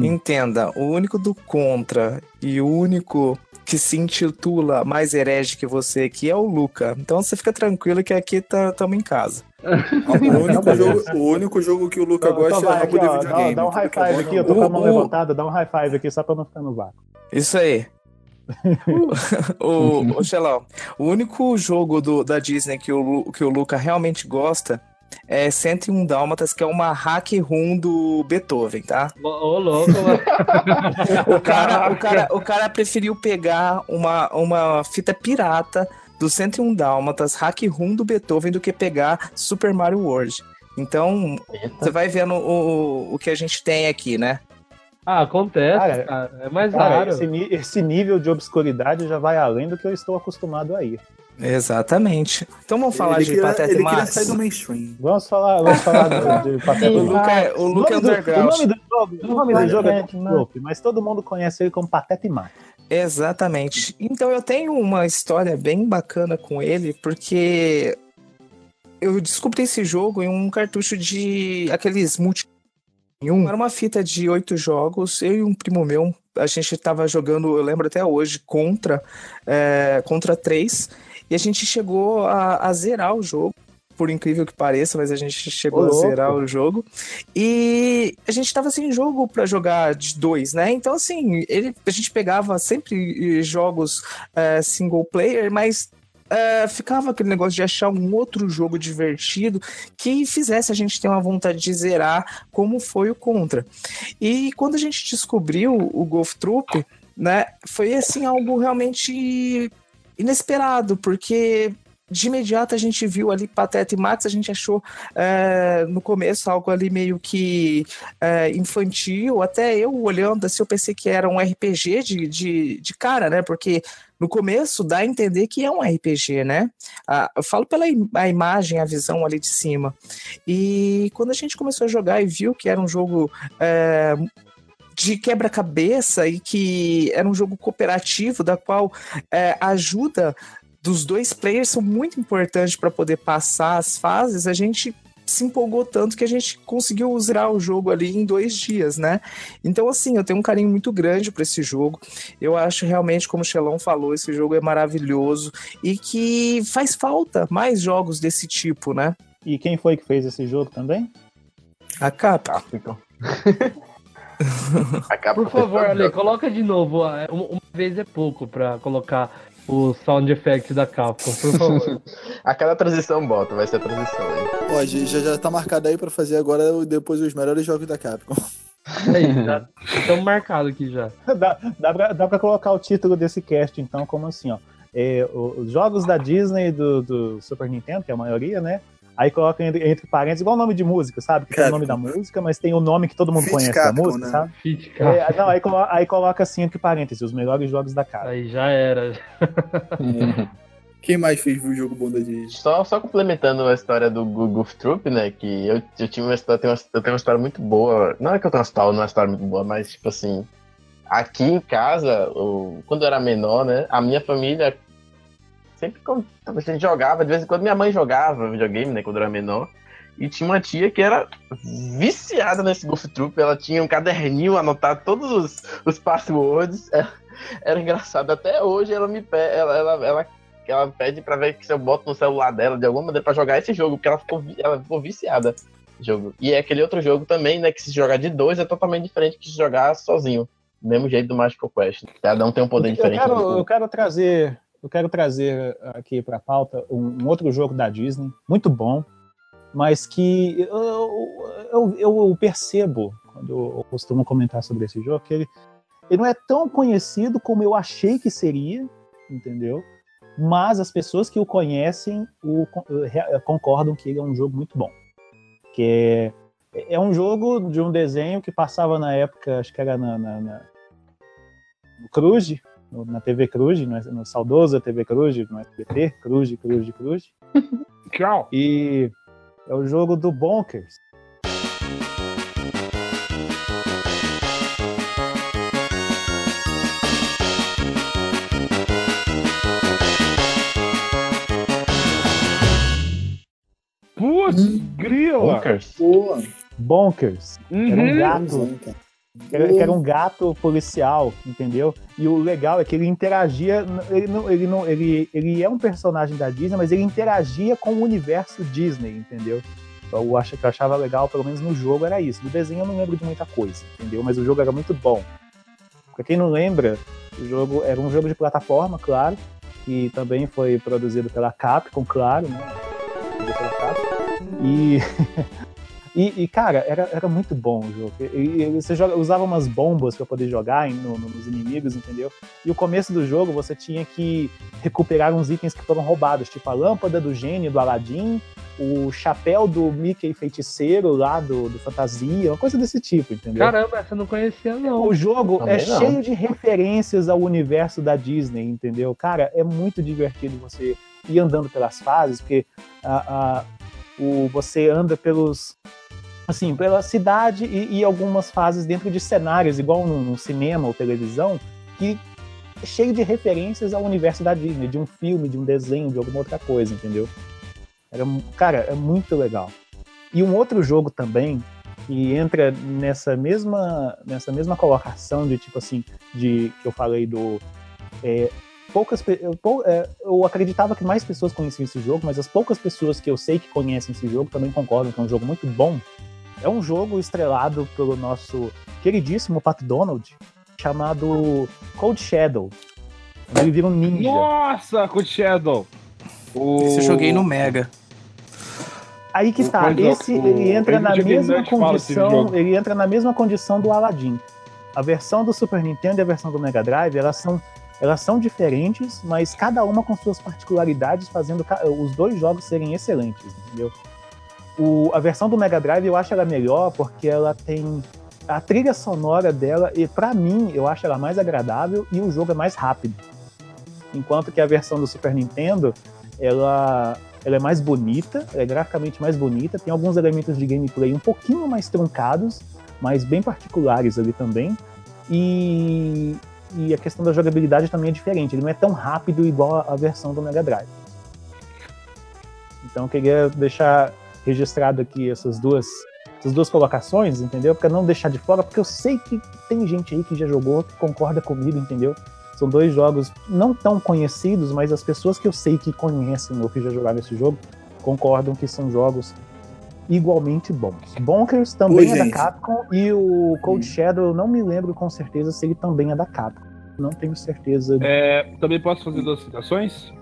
entenda, o único do contra e o único que se intitula mais herege que você aqui é o Luca. Então você fica tranquilo que aqui estamos em casa. [laughs] O único, jogo, o único jogo que o Luca Então, gosta então vai é aqui, de ó, dá, videogame. dá um high five aqui, eu tô com a mão O- o- levantada, dá um high five aqui só pra não ficar no vácuo. Isso aí. [laughs] o, o Xelão, o único jogo do, da Disney que o, que o Luca realmente gosta é 101 Dálmatas, que é uma hack room do Beethoven, tá? Ô, ô, louco, mano. [laughs] O cara, o, cara, o cara preferiu pegar uma, uma fita pirata do 101 Dálmatas, hack room do Beethoven, do que pegar Super Mario World. Então, você vai vendo o, o que a gente tem aqui, né? Ah, acontece, Cara, cara. É mais Cara, raro. esse, esse nível de obscuridade já vai além do que eu estou acostumado a ir. Exatamente. Então vamos falar ele de queria, Pateta e ele queria Max. sair do mainstream. Vamos falar, vamos falar de, de [laughs] Pateta O e Max. é- o Luca é nome do- underground. O nome do jogo, o nome do jogo é e. Clope, mas todo mundo conhece ele como Pateta e Max. Exatamente. Então eu tenho uma história bem bacana com ele, porque eu descobri esse jogo em um cartucho de aqueles multi. em um- Era uma fita de oito jogos. Eu e um primo meu, a gente tava jogando, eu lembro até hoje, contra, é, contra três. E a gente chegou a, a zerar o jogo. por incrível que pareça, mas a gente chegou Ô, a louco. zerar o jogo. E a gente tava sem jogo pra jogar de dois, né? Então, assim, ele, a gente pegava sempre eh, jogos eh, single player, mas eh, ficava aquele negócio de achar um outro jogo divertido que fizesse a gente ter uma vontade de zerar, como foi o Contra. E quando a gente descobriu o Golf Troop, né, foi assim algo realmente inesperado, porque de imediato a gente viu ali Pateta e Max, a gente achou é, no começo algo ali meio que é, infantil, até eu olhando assim, eu pensei que era um RPG de, de, de cara, né? Porque no começo dá a entender que é um RPG, né? Ah, eu falo pela im- a imagem, a visão ali de cima. E quando a gente começou a jogar e viu que era um jogo é, de quebra-cabeça e que era um jogo cooperativo, da qual é, a ajuda dos dois players são muito importantes para poder passar as fases, a gente se empolgou tanto que a gente conseguiu zerar o jogo ali em dois dias, né? Então, assim, eu tenho um carinho muito grande para esse jogo. Eu acho realmente, como o Xelão falou, esse jogo é maravilhoso e que faz falta mais jogos desse tipo, né? E quem foi que fez esse jogo também? A [laughs] capa. Por favor, Ale, coloca de novo. ah, Uma, uma vez é pouco pra colocar o sound effect da Capcom, por favor. [laughs] A cada transição bota, vai ser a transição aí. Ó, já, já tá marcado aí pra fazer agora depois os melhores jogos da Capcom. Aí, já estamos marcados aqui já. [laughs] dá, dá, pra, dá pra colocar o título desse cast, então, como assim, ó. É, os jogos da Disney do, do Super Nintendo, que é a maioria, né? Aí coloca entre, entre parênteses, igual o nome de música, sabe? Que tem o nome da música, mas tem o nome que todo mundo Fit conhece Capcom, da música, né? sabe? Fit É, não, aí, colo- aí coloca assim entre parênteses, os melhores jogos da casa. Aí já era. Quem mais fez o jogo bom da Disney? Só, só complementando a história do Goof Troop, né? Que eu, eu tive uma história, tenho uma, eu tenho uma história muito boa. Não é que eu tenho uma história, não é uma história muito boa, mas tipo assim, aqui em casa, quando eu era menor, né? A minha família sempre quando a gente jogava, de vez em quando minha mãe jogava videogame, né? Quando eu era menor. E tinha uma tia que era viciada nesse Goof Troop. Ela tinha um caderninho anotado todos os, os passwords. Era, era engraçado. Até hoje ela me pede, ela, ela, ela, ela pede pra ver se eu boto no celular dela de alguma maneira pra jogar esse jogo, porque ela ficou, ela ficou viciada jogo. E é aquele outro jogo também, né? Que se jogar de dois é totalmente diferente que se jogar sozinho. Do mesmo jeito do Magical Quest. Cada um tem um poder Eu diferente. quero, eu quero trazer, eu quero trazer aqui para pauta um, um outro jogo da Disney, muito bom, mas que eu, eu, eu percebo quando eu costumo comentar sobre esse jogo que ele, ele não é tão conhecido como eu achei que seria, entendeu? Mas as pessoas que o conhecem o, concordam que ele é um jogo muito bom. Que é, é um jogo de um desenho que passava na época, acho que era na, na, na no no- na TV Cruz, no, no saudoso TV Cruz, no SBT, Cruz, Cruz, Cruz. [laughs] Tchau. E é o jogo do Bonkers. Putz, grila. Bonkers? Boa. Bonkers. Era um Uhum. Gato. Era, que era um gato policial, entendeu? E o legal é que ele interagia. Ele, não, ele, não, ele, ele é um personagem da Disney, mas ele interagia com o universo Disney, entendeu? Então, Eu acho que eu achava legal, pelo menos no jogo, era isso. No desenho eu não lembro de muita coisa, entendeu? Mas o jogo era muito bom. Pra quem não lembra, o jogo era um jogo de plataforma, claro, que também foi produzido pela Capcom, claro, né? E [laughs] E, e, cara, era, era muito bom o jogo. E, e você joga- usava umas bombas para poder jogar em- no- no- nos inimigos, entendeu? E o começo do jogo você tinha que recuperar uns itens que foram roubados, tipo a lâmpada do gênio do Aladdin, o chapéu do Mickey feiticeiro lá do, do Fantasia, uma coisa desse tipo, entendeu? Caramba, essa eu não conhecia, não. O jogo Também é não. cheio de referências ao universo da Disney, entendeu? Cara, é muito divertido você ir andando pelas fases, porque a, a- o, você anda pelos. Assim, pela cidade e, e algumas fases dentro de cenários, igual num, num cinema ou televisão, que é cheio de referências ao universo da Disney, de um filme, de um desenho, de alguma outra coisa, entendeu? Era, cara, é muito legal. E um outro jogo também que entra nessa mesma nessa mesma colocação de tipo assim de que eu falei do é, poucas é, eu acreditava que mais pessoas conheciam esse jogo, mas as poucas pessoas que eu sei que conhecem esse jogo também concordam que é um jogo muito bom. É um jogo estrelado pelo nosso queridíssimo Pat Donald, chamado Cold Shadow. Ele vira um ninja. Nossa, Code Shadow! O... Esse eu joguei no Mega. Aí que O tá, Cold- esse o- ele entra na mesma condição, ele entra na mesma condição do Aladdin. A versão do Super Nintendo e a versão do Mega Drive, elas são elas são diferentes, mas cada uma com suas particularidades, fazendo os dois jogos serem excelentes, entendeu? O, a versão do Mega Drive eu acho ela melhor porque ela tem a trilha sonora dela e pra mim eu acho ela mais agradável e o jogo é mais rápido. Enquanto que a versão do Super Nintendo ela ela é mais bonita, é graficamente mais bonita, tem alguns elementos de gameplay um pouquinho mais truncados, mas bem particulares ali também. E, e a questão da jogabilidade também é diferente, ele não é tão rápido igual a, a versão do Mega Drive. Então eu queria deixar registrado aqui essas duas, essas duas colocações, entendeu? Pra não deixar de fora, porque eu sei que tem gente aí que já jogou, que concorda comigo, entendeu? São dois jogos não tão conhecidos, mas as pessoas que eu sei que conhecem ou que já jogaram esse jogo concordam que são jogos igualmente bons. Bonkers também Ô, é da gente. Capcom e o Cold Shadow eu não me lembro com certeza se ele também é da Capcom. Não tenho certeza, É, também posso fazer duas citações?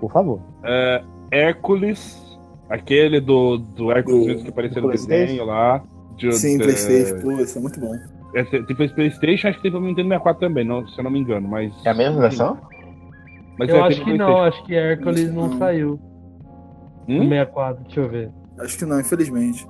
por favor. É, Hércules, aquele do, do mesmo que apareceu no desenho lá. de- Sim, de- Playstation, pô, isso é muito bom. É, tem Playstation, acho que tem pra Nintendo 64 também, não, se eu não me engano, mas. É a mesma versão? Mas eu é, acho que não, acho que Hércules não Hum. saiu. Hum? 64, deixa eu ver. Acho que não, infelizmente.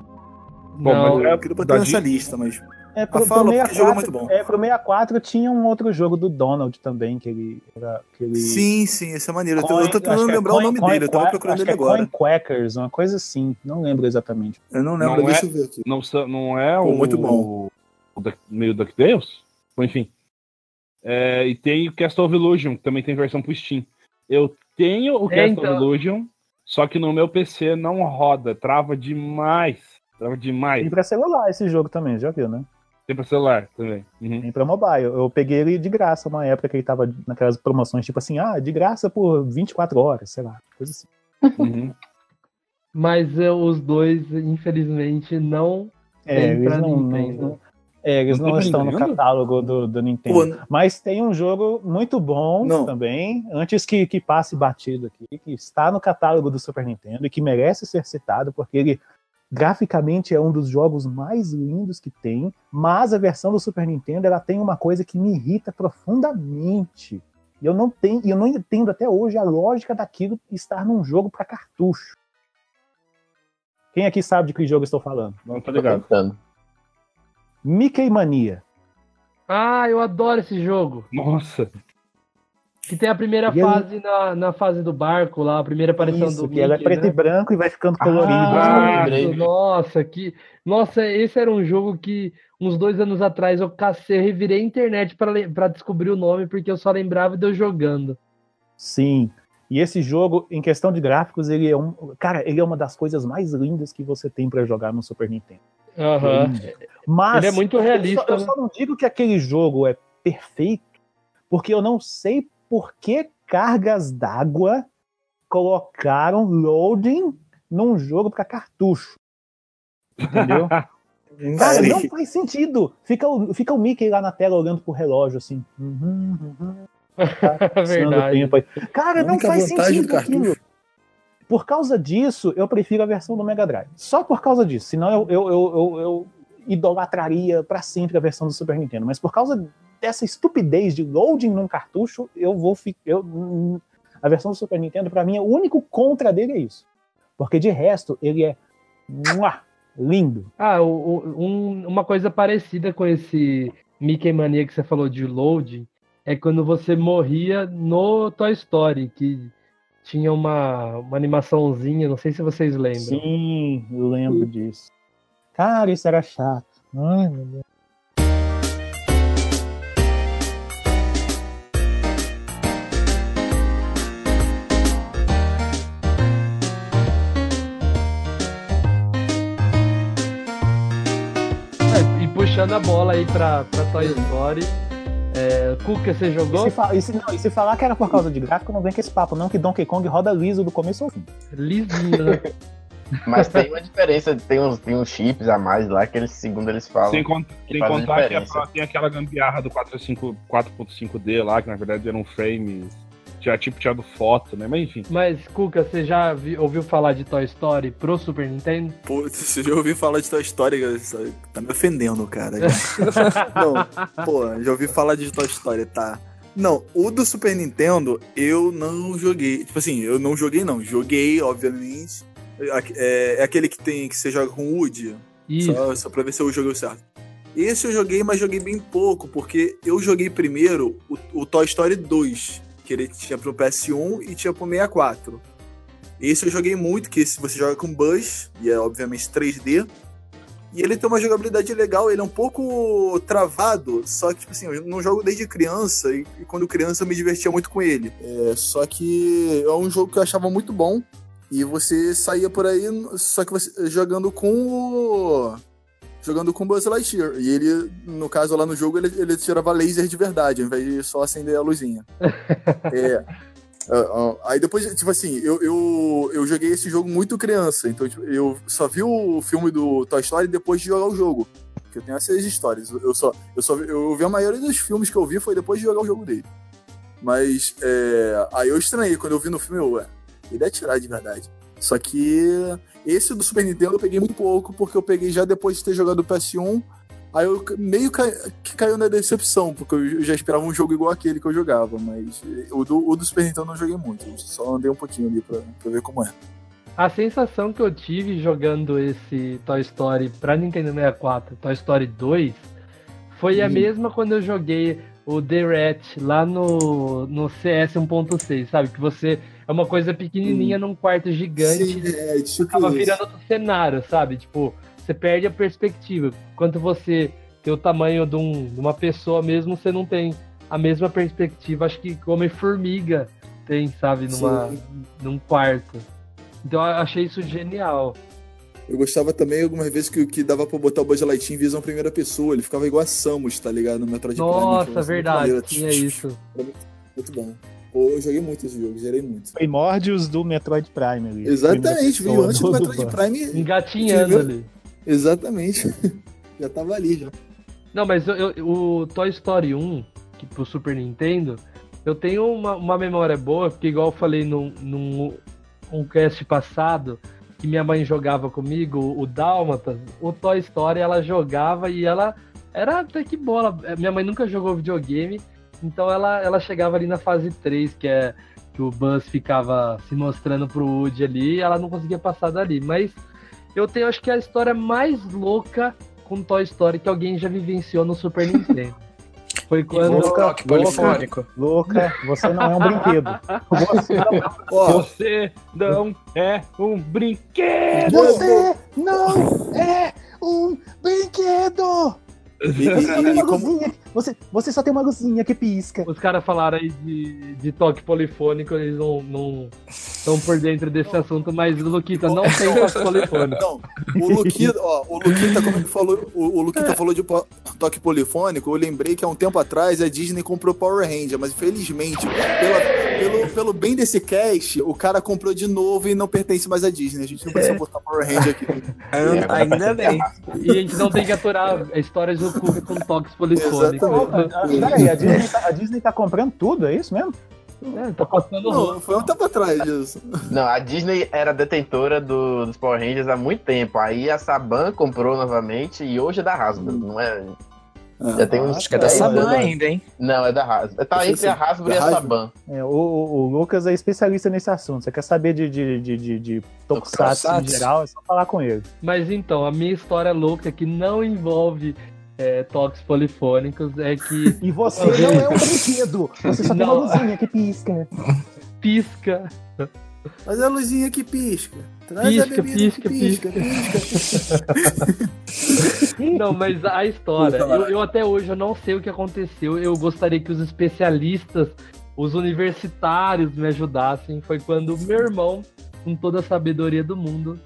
Bom, não, mas é- Eu queria botar nessa lista, mas. É, pro, Ah, fala, pro porque o jogo é muito bom. É, pro 64 tinha um outro jogo do Donald também, que ele era. Que ele... Sim, sim, esse é maneiro. Eu tô, Coin- eu tô tentando é lembrar Coin- o nome Coin dele, eu tava procurando acho ele que é agora. Coin Quackers, uma coisa assim. Não lembro exatamente. Eu não lembro, Não deixa é- eu ver aqui. Não, não é Pô, o. muito bom. O Duck- meio DuckTales? Enfim. É, e tem o Castle of Illusion, que também tem versão pro Steam. Eu tenho o É, Castle então. of Illusion, só que no meu PC não roda, trava demais. Trava demais. Tem pra celular esse jogo também, já viu, né? Tem pra celular também. Uhum. Tem pra mobile. Eu peguei ele de graça uma época que ele tava naquelas promoções, tipo assim, ah, de graça por 24 horas, sei lá, coisa assim. Uhum. [laughs] Mas é, os dois, infelizmente, não É, eles pra não, Nintendo. não- é, eles Não não pra estão no catálogo do, do Nintendo. Pô, Mas tem um jogo muito bom Não. também, antes que, que passe batido aqui, que está no catálogo do Super Nintendo e que merece ser citado, porque ele graficamente é um dos jogos mais lindos que tem, mas a versão do Super Nintendo ela tem uma coisa que me irrita profundamente. E eu não tenho, e eu não entendo até hoje a lógica daquilo estar num jogo para cartucho. Quem aqui sabe de que jogo eu estou falando? Não Tô ligado. Mickey Mania. Ah, eu adoro esse jogo. Nossa. Que tem a primeira E fase na, na fase do barco lá, a primeira aparição Isso, do que ela é Mickey, preto né? e branco e vai ficando colorido. Ah, Nossa, lembrei. nossa, que. Nossa, esse era um jogo que uns dois anos atrás eu cacei, revirei a internet pra descobrir o nome, porque eu só lembrava de eu jogando. Sim. E esse jogo, em questão de gráficos, ele é um. Cara, ele é uma das coisas mais lindas que você tem pra jogar no Super Nintendo. Aham. Lindo. Mas Ele é muito realista, Eu só, eu né? só não digo que aquele jogo é perfeito, porque eu não sei por que cargas d'água colocaram loading num jogo para cartucho. Entendeu? [laughs] Cara, não faz sentido. Fica o, fica o Mickey lá na tela olhando pro relógio assim. Uhum, uhum. Tá Verdade. tempo aí. Cara, não faz sentido aquilo. Por causa disso, eu prefiro a versão do Mega Drive. Só por causa disso. Senão eu, eu, eu, eu, eu idolatraria pra sempre a versão do Super Nintendo. Mas por causa dessa estupidez de loading num cartucho, eu vou ficar. Eu, a versão do Super Nintendo, pra mim, o único contra dele é isso. Porque de resto, ele é mua, lindo. Ah, o- o- um- uma coisa parecida com esse Mickey Mania que você falou de loading é quando você morria no Toy Story, que tinha uma, uma animaçãozinha, não sei se vocês lembram. Sim, eu lembro disso. Cara, isso era chato. Ai, meu Deus. E puxando a bola aí pra, pra Toy Story, É, Cuca, você E jogou? se, fa- e se- não, e se falar que era por causa de gráfico, não vem com esse papo, não, que Donkey Kong roda liso do começo ao fim. Lisinho, né? [laughs] Mas tem uma diferença, tem uns, tem uns chips a mais lá que eles, segundo eles falam. Sem, con- que sem contar que é diferença. tem aquela gambiarra do 4.5 4.5D lá, que na verdade eram frames. Tipo tirado foto, né? Mas enfim. Mas, Cuca, você já vi- ouviu falar de Toy Story pro Super Nintendo? Pô, você já ouviu falar de Toy Story, tá me ofendendo, cara. [laughs] não, pô, já ouvi falar de Toy Story, tá? Não, o do Super Nintendo eu não joguei. Tipo assim, eu não joguei, não. Joguei, obviamente. É, é aquele que tem que você joga com o Woody. Isso. Só, só pra ver se eu joguei o certo. Esse eu joguei, mas joguei bem pouco, porque eu joguei primeiro o, o Toy Story 2, que ele tinha pro PS1 e tinha pro 64. Esse eu joguei muito, que esse você joga com Buzz, e é obviamente 3D. E ele tem uma jogabilidade legal, ele é um pouco travado, só que, tipo assim, eu não jogo desde criança, e, e quando criança eu me divertia muito com ele. É, só que é um jogo que eu achava muito bom, e você saía por aí, só que você jogando com o. Jogando com o Buzz Lightyear. E ele, no caso lá no jogo, ele, ele tirava laser de verdade, ao invés de só acender a luzinha. [laughs] é. Ah, ah, aí depois, tipo assim, eu, eu, eu joguei esse jogo muito criança, então tipo, eu só vi o filme do Toy Story depois de jogar o jogo. Porque eu tenho essas histórias. Eu só, eu só vi, eu vi a maioria dos filmes que eu vi foi depois de jogar o jogo dele. Mas é, aí eu estranhei, quando eu vi no filme, eu, ué, ele é tirar de verdade. Só que esse do Super Nintendo eu peguei muito pouco, porque eu peguei já depois de ter jogado o PS1. Aí eu meio que caiu na decepção, porque eu já esperava um jogo igual aquele que eu jogava, mas o do, o do Super Nintendo eu não joguei muito, eu só andei um pouquinho ali pra, pra ver como é. A sensação que eu tive jogando esse Toy Story pra Nintendo 64, Toy Story 2, foi a Hum. mesma quando eu joguei o The Rat lá no, no CS 1.6, sabe? Que você é uma coisa pequenininha num quarto gigante. Sim, é, tipo acaba isso. virando outro cenário, sabe? Tipo, você perde a perspectiva. Quando você tem o tamanho de, um- de uma pessoa mesmo, você não tem a mesma perspectiva. Acho que Homem-Formiga tem, sabe? Numa, Sim. num quarto. Então eu achei isso genial. Eu gostava também algumas vezes que, que dava pra botar o Buzz Lightyear em visão primeira pessoa, ele ficava igual a Samus, tá ligado? No Metroid Prime. Nossa, Então, assim, verdade, maneiro. tinha isso. Muito bom. Pô, eu joguei muito esse jogo, zerei muito. Primórdios do Metroid Prime. ali. Exatamente, veio antes do Metroid. Prime. Engatinhando ali. Exatamente. [laughs] já tava ali já. Não, mas eu- eu- o Toy Story 1, que pro Super Nintendo, eu tenho uma, uma memória boa, porque igual eu falei num, num um cast passado, que minha mãe jogava comigo, o Dálmatas, o Toy Story ela jogava e ela era até que boa. ela- Minha mãe nunca jogou videogame, então ela, ela chegava ali na fase 3, que é que o Buzz ficava se mostrando pro Woody ali, e ela não conseguia passar dali. Mas eu tenho, acho que a história mais louca com Toy Story que alguém já vivenciou no Super [laughs] Nintendo. Foi quando. Louca, polifônico. Louca, você não é um brinquedo. Você não, [laughs] Ó, Você não é um brinquedo! você não é um brinquedo! [laughs] e, e- e uma como, você, você só tem uma luzinha que pisca. Os caras falaram aí de, de toque polifônico, eles não não estão por dentro desse assunto, mas o Luquita não tem toque polifônico. Não, o Luquita, ó, o Luquita, como ele falou, o, o Luquita falou de toque polifônico, eu lembrei que há um tempo atrás a Disney comprou Power Ranger, mas infelizmente, pela- pelo, pelo bem desse cast, o cara comprou de novo e não pertence mais à Disney. A gente não precisa botar Power Ranger aqui. Ainda bem. E a gente não tem que aturar histórias do Cuca com toques polifônicos. Exatamente. Ah, Peraí, a Disney, tá, a Disney tá comprando tudo, é isso mesmo? É, tá passando roupa. Não, foi um tempo atrás disso. Não, a Disney era detentora do- dos Power Rangers há muito tempo. Aí a Saban comprou novamente e hoje é da Hasbro, não é? Já tem uns. Acho que é da 10 Saban ainda, hein? Não, é da Hasbro. Tá entre a. Hasbro Da e a Hasbro? Saban. É, o, o- Lucas é especialista nesse assunto. Você quer saber de, de, de, de, de tokusatsu em geral, é só falar com ele. Mas então, a minha história louca que não envolve é, toques polifônicos é que [laughs] E você não é um brinquedo. Você só tem uma luzinha que pisca. pisca. Mas é a luzinha que pisca. Traz Pisca, a bebida pisca, que pisca, [laughs] pisca. Não, mas a história, eu, eu até hoje eu não sei o que aconteceu. Eu gostaria que os especialistas, os universitários me ajudassem. Foi quando meu irmão, com toda a sabedoria do mundo,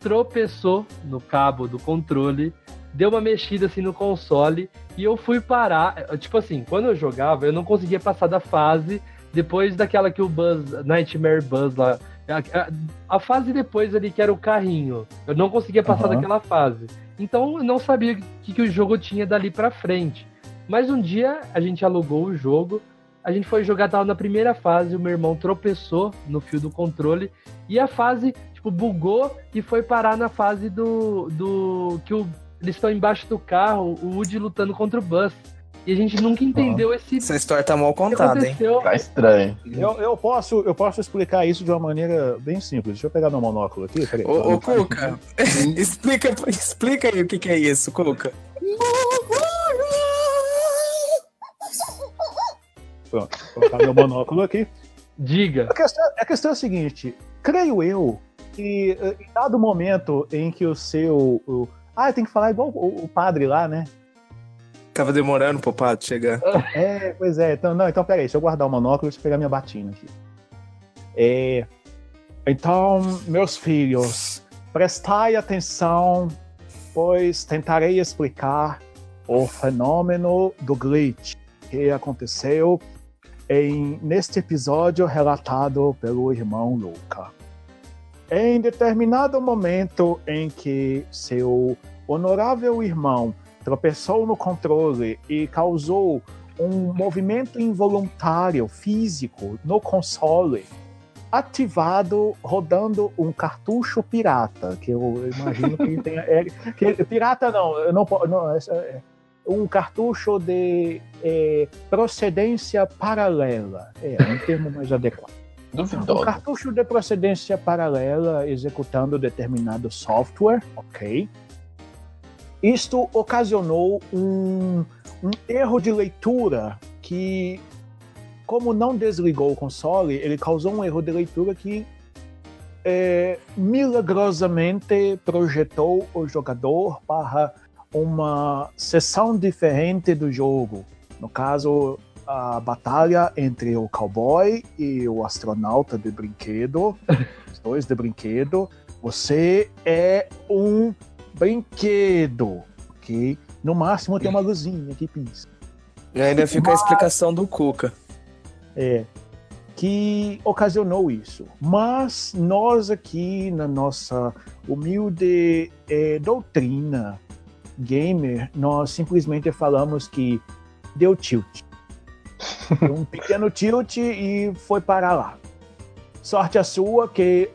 tropeçou no cabo do controle deu uma mexida assim no console e eu fui parar. Tipo assim, quando eu jogava, eu não conseguia passar da fase depois daquela que o Buzz, Nightmare Buzz lá. A, a- a fase depois ali que era o carrinho. Eu não conseguia passar Aham. daquela fase. Então eu não sabia o que, que o jogo tinha dali pra frente. Mas um dia a gente alugou o jogo, a gente foi jogar, tava na primeira fase, o meu irmão tropeçou no fio do controle e a fase, tipo, bugou e foi parar na fase do. do que o- eles estão embaixo do carro, o Woody lutando contra o Buzz. E a gente nunca entendeu esse. Essa história tá mal contada, hein? Tá estranho. Eu, eu, posso, eu posso explicar isso de uma maneira bem simples. Deixa eu pegar meu monóculo aqui. Peraí, Ô, ô Cuca, [laughs] explica, explica aí o que, que é isso, Cuca. Pronto, vou colocar meu monóculo aqui. Diga. A questão, a questão é a seguinte: creio eu que eh, em dado momento em que o seu. o- ah, tem que falar igual o, o padre lá, né? Tava demorando pro Pato chegar. [laughs] É, pois é. Então, não, então peraí, deixa eu guardar o monóculo, deixa eu pegar minha batina aqui. É, então, meus filhos, prestai atenção, pois tentarei explicar o fenômeno do glitch que aconteceu em, neste episódio relatado pelo irmão Luca. Em determinado momento em que seu honorável irmão tropeçou no controle e causou um movimento involuntário físico no console, ativado rodando um cartucho pirata, que eu imagino que tenha. é, que- pirata não, não, não é- é um cartucho de é, procedência paralela. É, um termo mais adequado. Cartucho de procedência paralela executando determinado software, ok? Isto ocasionou um, um erro de leitura que, como não desligou o console, ele causou um erro de leitura que é, milagrosamente projetou o jogador para uma sessão diferente do jogo. No caso, a batalha entre o cowboy e o astronauta de brinquedo, [laughs] os dois de brinquedo. Você é um brinquedo, ok? No máximo tem uma luzinha que pisca. E ainda fica a explicação do Cuca. É, que ocasionou isso. Mas nós aqui na nossa humilde eh, doutrina gamer, nós simplesmente falamos que deu tilt. [laughs] Um pequeno tilt e foi parar lá. Sorte a sua que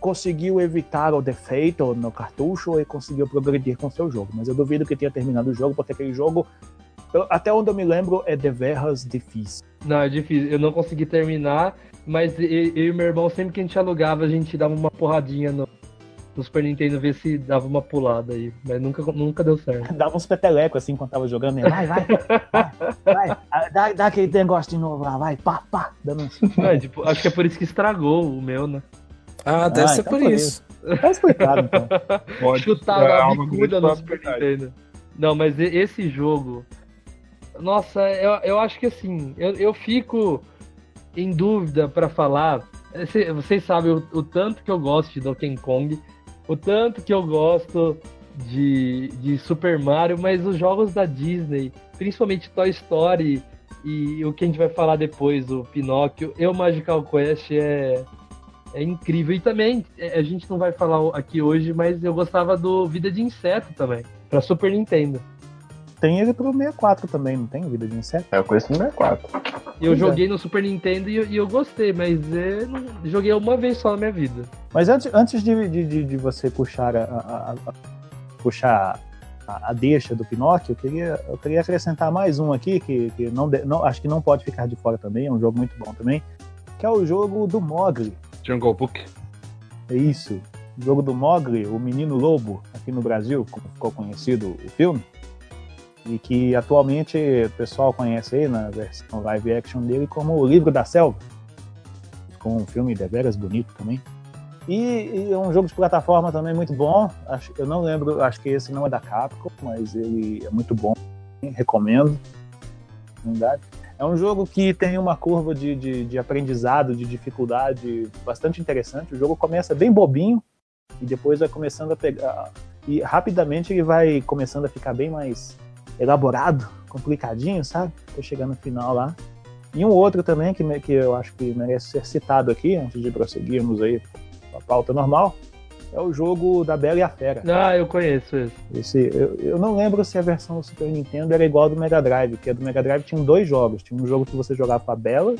conseguiu evitar o defeito no cartucho e conseguiu progredir com seu jogo. Mas eu duvido que tenha terminado o jogo, porque aquele jogo, até onde eu me lembro, é deveras difícil. Não, é difícil. Eu não consegui terminar, mas eu, eu e meu irmão, sempre que a gente alugava, a gente dava uma porradinha no, no Super Nintendo, ver se dava uma pulada aí. Mas nunca, nunca deu certo. [laughs] Dava uns petelecos assim quando tava jogando. Né? Vai, vai, vai, vai. Ah, Dá, dá aquele negócio de novo lá, vai, pá, pá. Dando é, tipo, acho que é por isso que estragou o meu, né? Ah, deve Ah, ser então por por isso. Tá explicado, então. [laughs] Pode Chutava é a bicuda no Super. Nintendo. Não, mas esse jogo. Nossa, eu, eu acho que assim, eu, eu fico em dúvida pra falar. Cê- Vocês sabem o, o tanto que eu gosto de Donkey Kong, o tanto que eu gosto de, de Super Mario, mas os jogos da Disney, principalmente Toy Story e o que a gente vai falar depois, o Pinóquio, e o Magical Quest é, é incrível. E também, é, a gente não vai falar aqui hoje, mas eu gostava do Vida de Inseto também, pra Super Nintendo. Tem ele pro 64 também, não tem? Vida de inseto? É, eu conheço no 64. Eu é. joguei no Super Nintendo e, eu- e eu gostei, mas eu não- joguei uma vez só na minha vida. Mas antes, antes de, de, de- de você puxar a, a- a- puxar a, a deixa do Pinóquio, eu queria, eu queria acrescentar mais um aqui, que, que não, de- não- acho que não pode ficar de fora também, é um jogo muito bom também, que é o jogo do Mogli. Jungle Book. É isso. O jogo do Mogli, o Menino Lobo, aqui no Brasil, como ficou conhecido o filme. E que atualmente o pessoal conhece aí na versão live action dele como o Livro da Selva. Com um filme deveras bonito também. E, e é um jogo de plataforma também muito bom. Acho, eu não lembro, acho que esse não é da Capcom, mas ele é muito bom. Recomendo. É um jogo que tem uma curva de, de, de aprendizado, de dificuldade bastante interessante. O jogo começa bem bobinho e depois vai começando a pegar. E rapidamente ele vai começando a ficar bem mais elaborado, complicadinho, sabe? Tô chegando no final lá. E um outro também que, que eu acho que merece ser citado aqui, antes de prosseguirmos aí com a pauta normal, é o jogo da Bela e a Fera. Ah, eu conheço esse. Esse, eu, eu não lembro se a versão do Super Nintendo era igual a do Mega Drive, porque a do Mega Drive tinha dois jogos. Tinha um jogo que você jogava com a Bela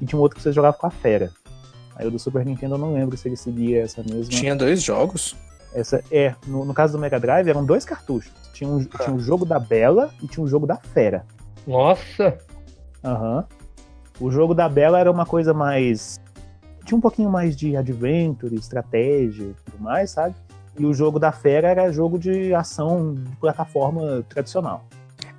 e tinha um outro que você jogava com a Fera. Aí o do Super Nintendo eu não lembro se ele seguia essa mesma. Tinha dois jogos? Essa, é, no, no caso do Mega Drive eram dois cartuchos. Tinha um, tinha um jogo da Bela e tinha um jogo da Fera. Nossa! Aham. O jogo da Bela era uma coisa mais. Tinha um pouquinho mais de adventure, estratégia e tudo mais, sabe? E o jogo da Fera era jogo de ação de plataforma tradicional.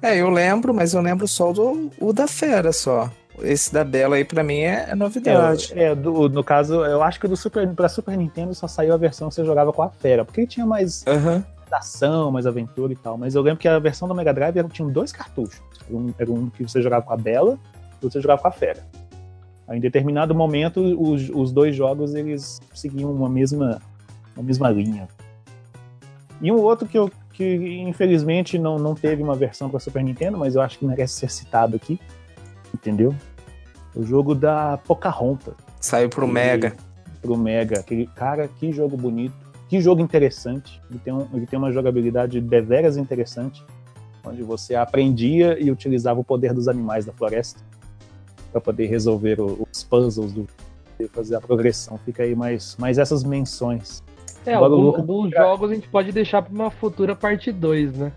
É, eu lembro, mas eu lembro só do o da Fera só. Esse da Bela aí pra mim é, é novidade. É, é, do- no caso, eu acho que do Super, pra Super Nintendo só saiu a versão que você jogava com a Fera, porque ele tinha mais Aham. ação, mais aventura e tal. Mas eu lembro que a versão do Mega Drive era, tinha dois cartuchos. Era um, era um que você jogava com a Bela e outro você jogava com a Fera. Aí, em determinado momento, os, os dois jogos eles seguiam uma mesma, uma mesma linha. E um outro que, eu, que infelizmente não, não teve uma versão para Super Nintendo, mas eu acho que merece ser citado aqui, entendeu? O jogo da Pocahontas Saiu pro Ele- Mega. pro Mega. Aquele, cara, que jogo bonito. Que jogo interessante. Ele tem, um- ele tem uma jogabilidade deveras interessante. Onde você aprendia e utilizava o poder dos animais da floresta para poder resolver o- os puzzles do e fazer a progressão. Fica aí mais, mais essas menções. É, algum- alguns jogos a gente pode deixar pra uma futura parte 2, né?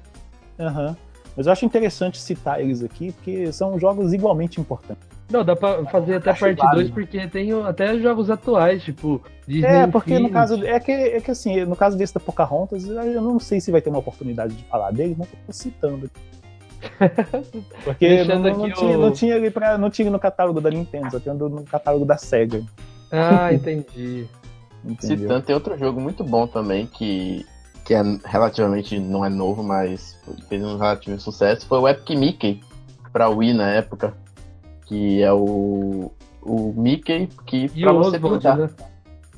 Aham. Mas eu acho interessante citar eles aqui, porque são jogos igualmente importantes. Não, dá pra fazer até Acho parte válido. 2 porque tem até jogos atuais, tipo Disney É, porque no Infinity. caso. É que, é que assim, no caso desse da Pocahontas, eu não sei se vai ter uma oportunidade de falar dele, mas eu tô citando aqui. [laughs] Porque não, não, aqui tinha, o- não tinha ali pra, não tinha no catálogo da Nintendo, só tinha no no catálogo da SEGA. Ah, entendi. Entendeu? Citando, tem outro jogo muito bom também que, que é relativamente não é novo, mas fez um relativo sucesso. Foi o Epic Mickey pra Wii na época. Que é o, o Mickey que pra o você Oswald, pintar. né?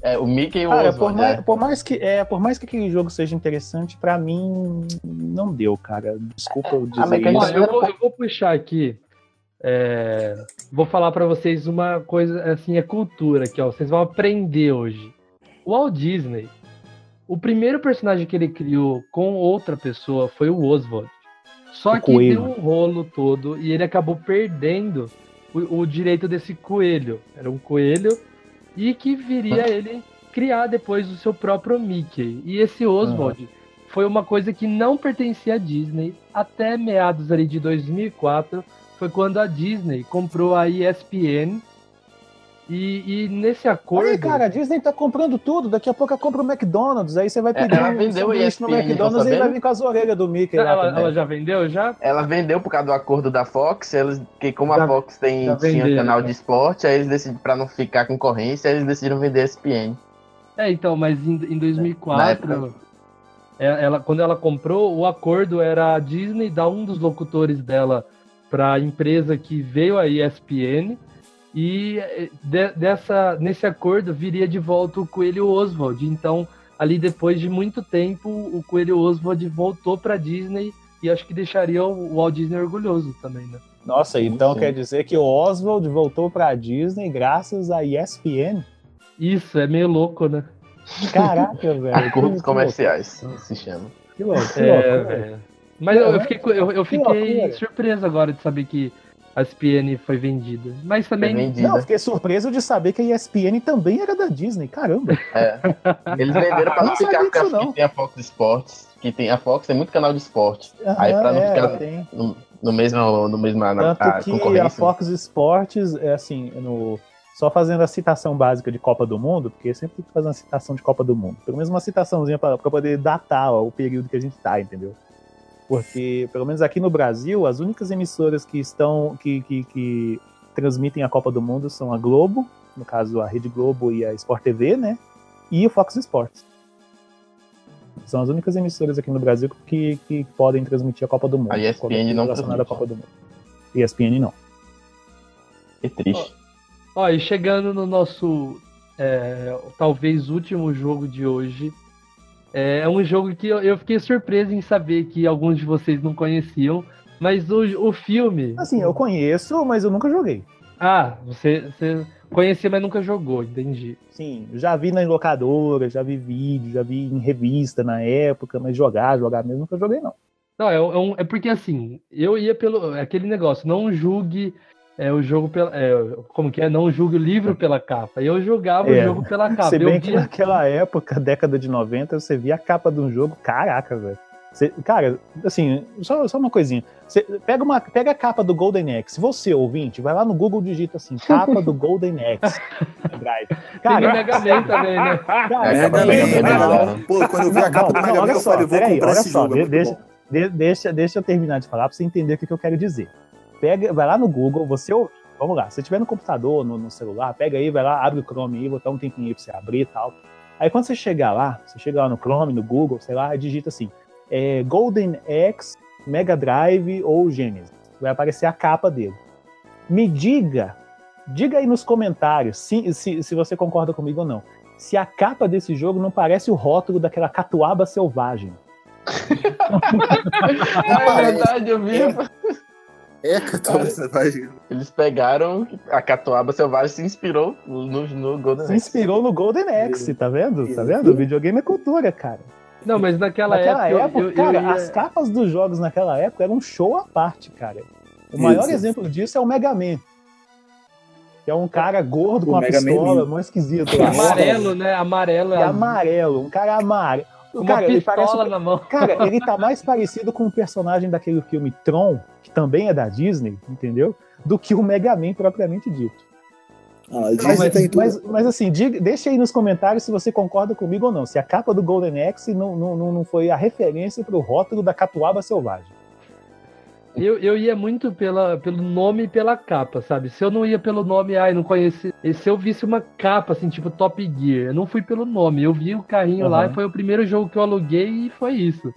É, o Mickey e o Cara, por Oswald. mais, é. por, mais que, é, por mais que aquele jogo seja interessante, pra mim não deu, cara. Desculpa eu dizer mecânica isso. Eu, vou, eu vou puxar aqui. é, vou falar pra vocês uma coisa, assim, é cultura aqui, ó. Vocês vão aprender hoje. O Walt Disney, o primeiro personagem que ele criou com outra pessoa foi o Oswald. Só O que coelho. deu um rolo todo e ele acabou perdendo o, o direito desse coelho. Era um coelho e que viria ele criar depois o seu próprio Mickey. E esse Oswald foi uma coisa que não pertencia à Disney até meados ali de 2004. Foi quando a Disney comprou a ESPN. E, e nesse acordo. Olha aí, cara, a Disney tá comprando tudo. Daqui a pouco ela compra o McDonald's. Aí você vai É, pedir ela um vendeu sanduíche no ESPN, McDonald's tá e vai vir com as orelhas do Mickey lá ela, também. ela já vendeu já? Ela vendeu por causa do acordo da Fox, eles, que como a Já- Fox tem, já tinha canal né? de esporte, aí eles decidiram, pra não ficar concorrência, eles decidiram vender a ESPN. É, então, mas em, em 2004, Na época. é, ela, quando ela comprou, o acordo era a Disney dar um dos locutores dela para a empresa que veio a ESPN e eh, de- dessa, nesse acordo viria de volta o Coelho Oswald. Então, ali depois de muito tempo, o Coelho Oswald voltou para Disney e acho que deixaria o Walt Disney orgulhoso também, né? Nossa, então sim. quer dizer que o Oswald voltou pra Disney graças à ESPN? Isso, é meio louco, né? Caraca, [laughs] velho. Acordos que- comerciais, se chama. Que louco, que É, louco. velho. Mas eu, eu fiquei, eu, eu Que fiquei loucura. surpreso agora de saber que a ESPN foi vendida. Mas também. Vendida. Não, fiquei surpreso de saber que a ESPN também era da Disney. Caramba. É. Eles venderam pra não não ficar com a, que tem a Fox Sports, que tem a Fox tem muito canal de esporte. Aí pra não é, ficar tem. no, no mesmo no mesmo na, Tanto a que concorrência. a Fox Sports, é assim, no, só fazendo a citação básica de Copa do Mundo, porque sempre tem que fazer uma citação de Copa do Mundo. Pelo menos uma citaçãozinha para poder datar ó, o período que a gente tá, entendeu? Porque, pelo menos aqui no Brasil, as únicas emissoras que estão. que, que, que transmitem a Copa do Mundo são a Globo, no caso a Rede Globo e a Sport TV, né? E o Fox Sports. São as únicas emissoras aqui no Brasil que, que podem transmitir a Copa do Mundo. A ESPN não relacionada à. Copa do Mundo. ESPN não. Que triste. Ó, e chegando no nosso. é, talvez último jogo de hoje. É é um jogo que eu, fiquei surpreso em saber que alguns de vocês não conheciam, mas o, o filme. Assim, eu conheço, mas eu nunca joguei. Ah, você, você conhecia, mas nunca jogou, entendi. Sim, já vi na locadora, já vi vídeo, já vi em revista na época, mas jogar, jogar mesmo, nunca joguei, não. Não, é, um- é porque assim, eu ia pelo. é aquele negócio, não julgue é, o jogo pela. é, como que é? Não julgue o livro pela capa. Eu julgava o É, jogo pela capa. Se Eu bem que via- naquela época, década de 90, você via a capa de um jogo, caraca, velho. Você- Cara, assim, só, só uma coisinha. Você pega, uma, pega a capa do Golden Axe. Você, ouvinte, vai lá no Google e digita assim, capa do Golden Axe. [laughs] Drive. Tem Cara, Mega Man também, né? cara, É, Mega Mega Man, é. Man. Pô, quando eu vi a Não, capa do não, Mega Man, olha eu só, falei, vou comprar olha esse só, jogo. é deixa- de- deixa, deixa eu terminar de falar pra você entender o que, que eu quero dizer. Pega, vai lá no Google, você ouve. Vamos lá, se você tiver no computador, no, no celular, pega aí, vai lá, abre o Chrome aí, botar um tempinho aí pra você abrir e tal. Aí quando você chegar lá, você chega lá no Chrome, no Google, sei lá, digita assim, é, Golden Axe, Mega Drive ou Genesis. Vai aparecer a capa dele. Me diga, diga aí nos comentários se, se, se você concorda comigo ou não. Se a capa desse jogo não parece o rótulo daquela catuaba selvagem. [laughs] É verdade, eu vi. É, [laughs] Catuaba Selvagem. Eles pegaram a catuaba selvagem se inspirou no, no Golden Se Axe. inspirou no Golden Axe, tá vendo? Tá vendo? O videogame é cultura, cara. Não, mas naquela, naquela época. época, eu- eu- cara, eu ia- as capas dos jogos naquela época eram um show à parte, cara. O maior Isso. exemplo disso é o Mega Man. Que é um cara gordo O com uma Mega pistola, mó esquisito. Amarelo, né? Amarelo. E amarelo, um cara amarelo. Cara, ele parece na mão. [laughs] Cara, ele tá mais parecido com o personagem daquele filme Tron, que também é da Disney, entendeu? Do que o Mega Man propriamente dito. Ah, Mas, Disney tem tudo. mas, mas, assim, diga, deixa aí nos comentários se você concorda comigo ou não. Se a capa do Golden Axe não, não, não, não foi a referência pro rótulo da catuaba selvagem. Eu, eu ia muito pela, pelo nome e pela capa, sabe? Se eu não ia pelo nome, ai, não conheci. e Se eu visse uma capa, assim, tipo Top Gear, eu não fui pelo nome. Eu vi o carrinho lá Aham. e foi o primeiro jogo que eu aluguei e foi isso.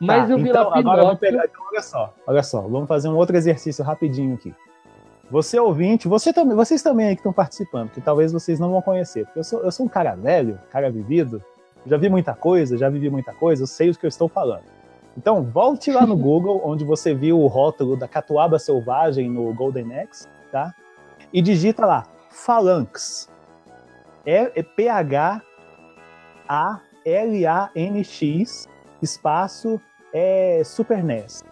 Mas Tá, eu vi então, lá Pinóquio. pegar, então, olha só, olha só, vamos fazer um outro exercício rapidinho aqui. Você ouvinte, você também, vocês também aí que estão participando, que talvez vocês não vão conhecer, porque eu sou, eu sou um cara velho, cara vivido, já vi muita coisa, já vivi muita coisa, eu sei o que eu estou falando. Então, volte lá no Google, onde você viu o rótulo da catuaba selvagem no Golden Axe, tá? E digita lá, Phalanx. É, é P-H-A-L-A-N-X, espaço é Super NES.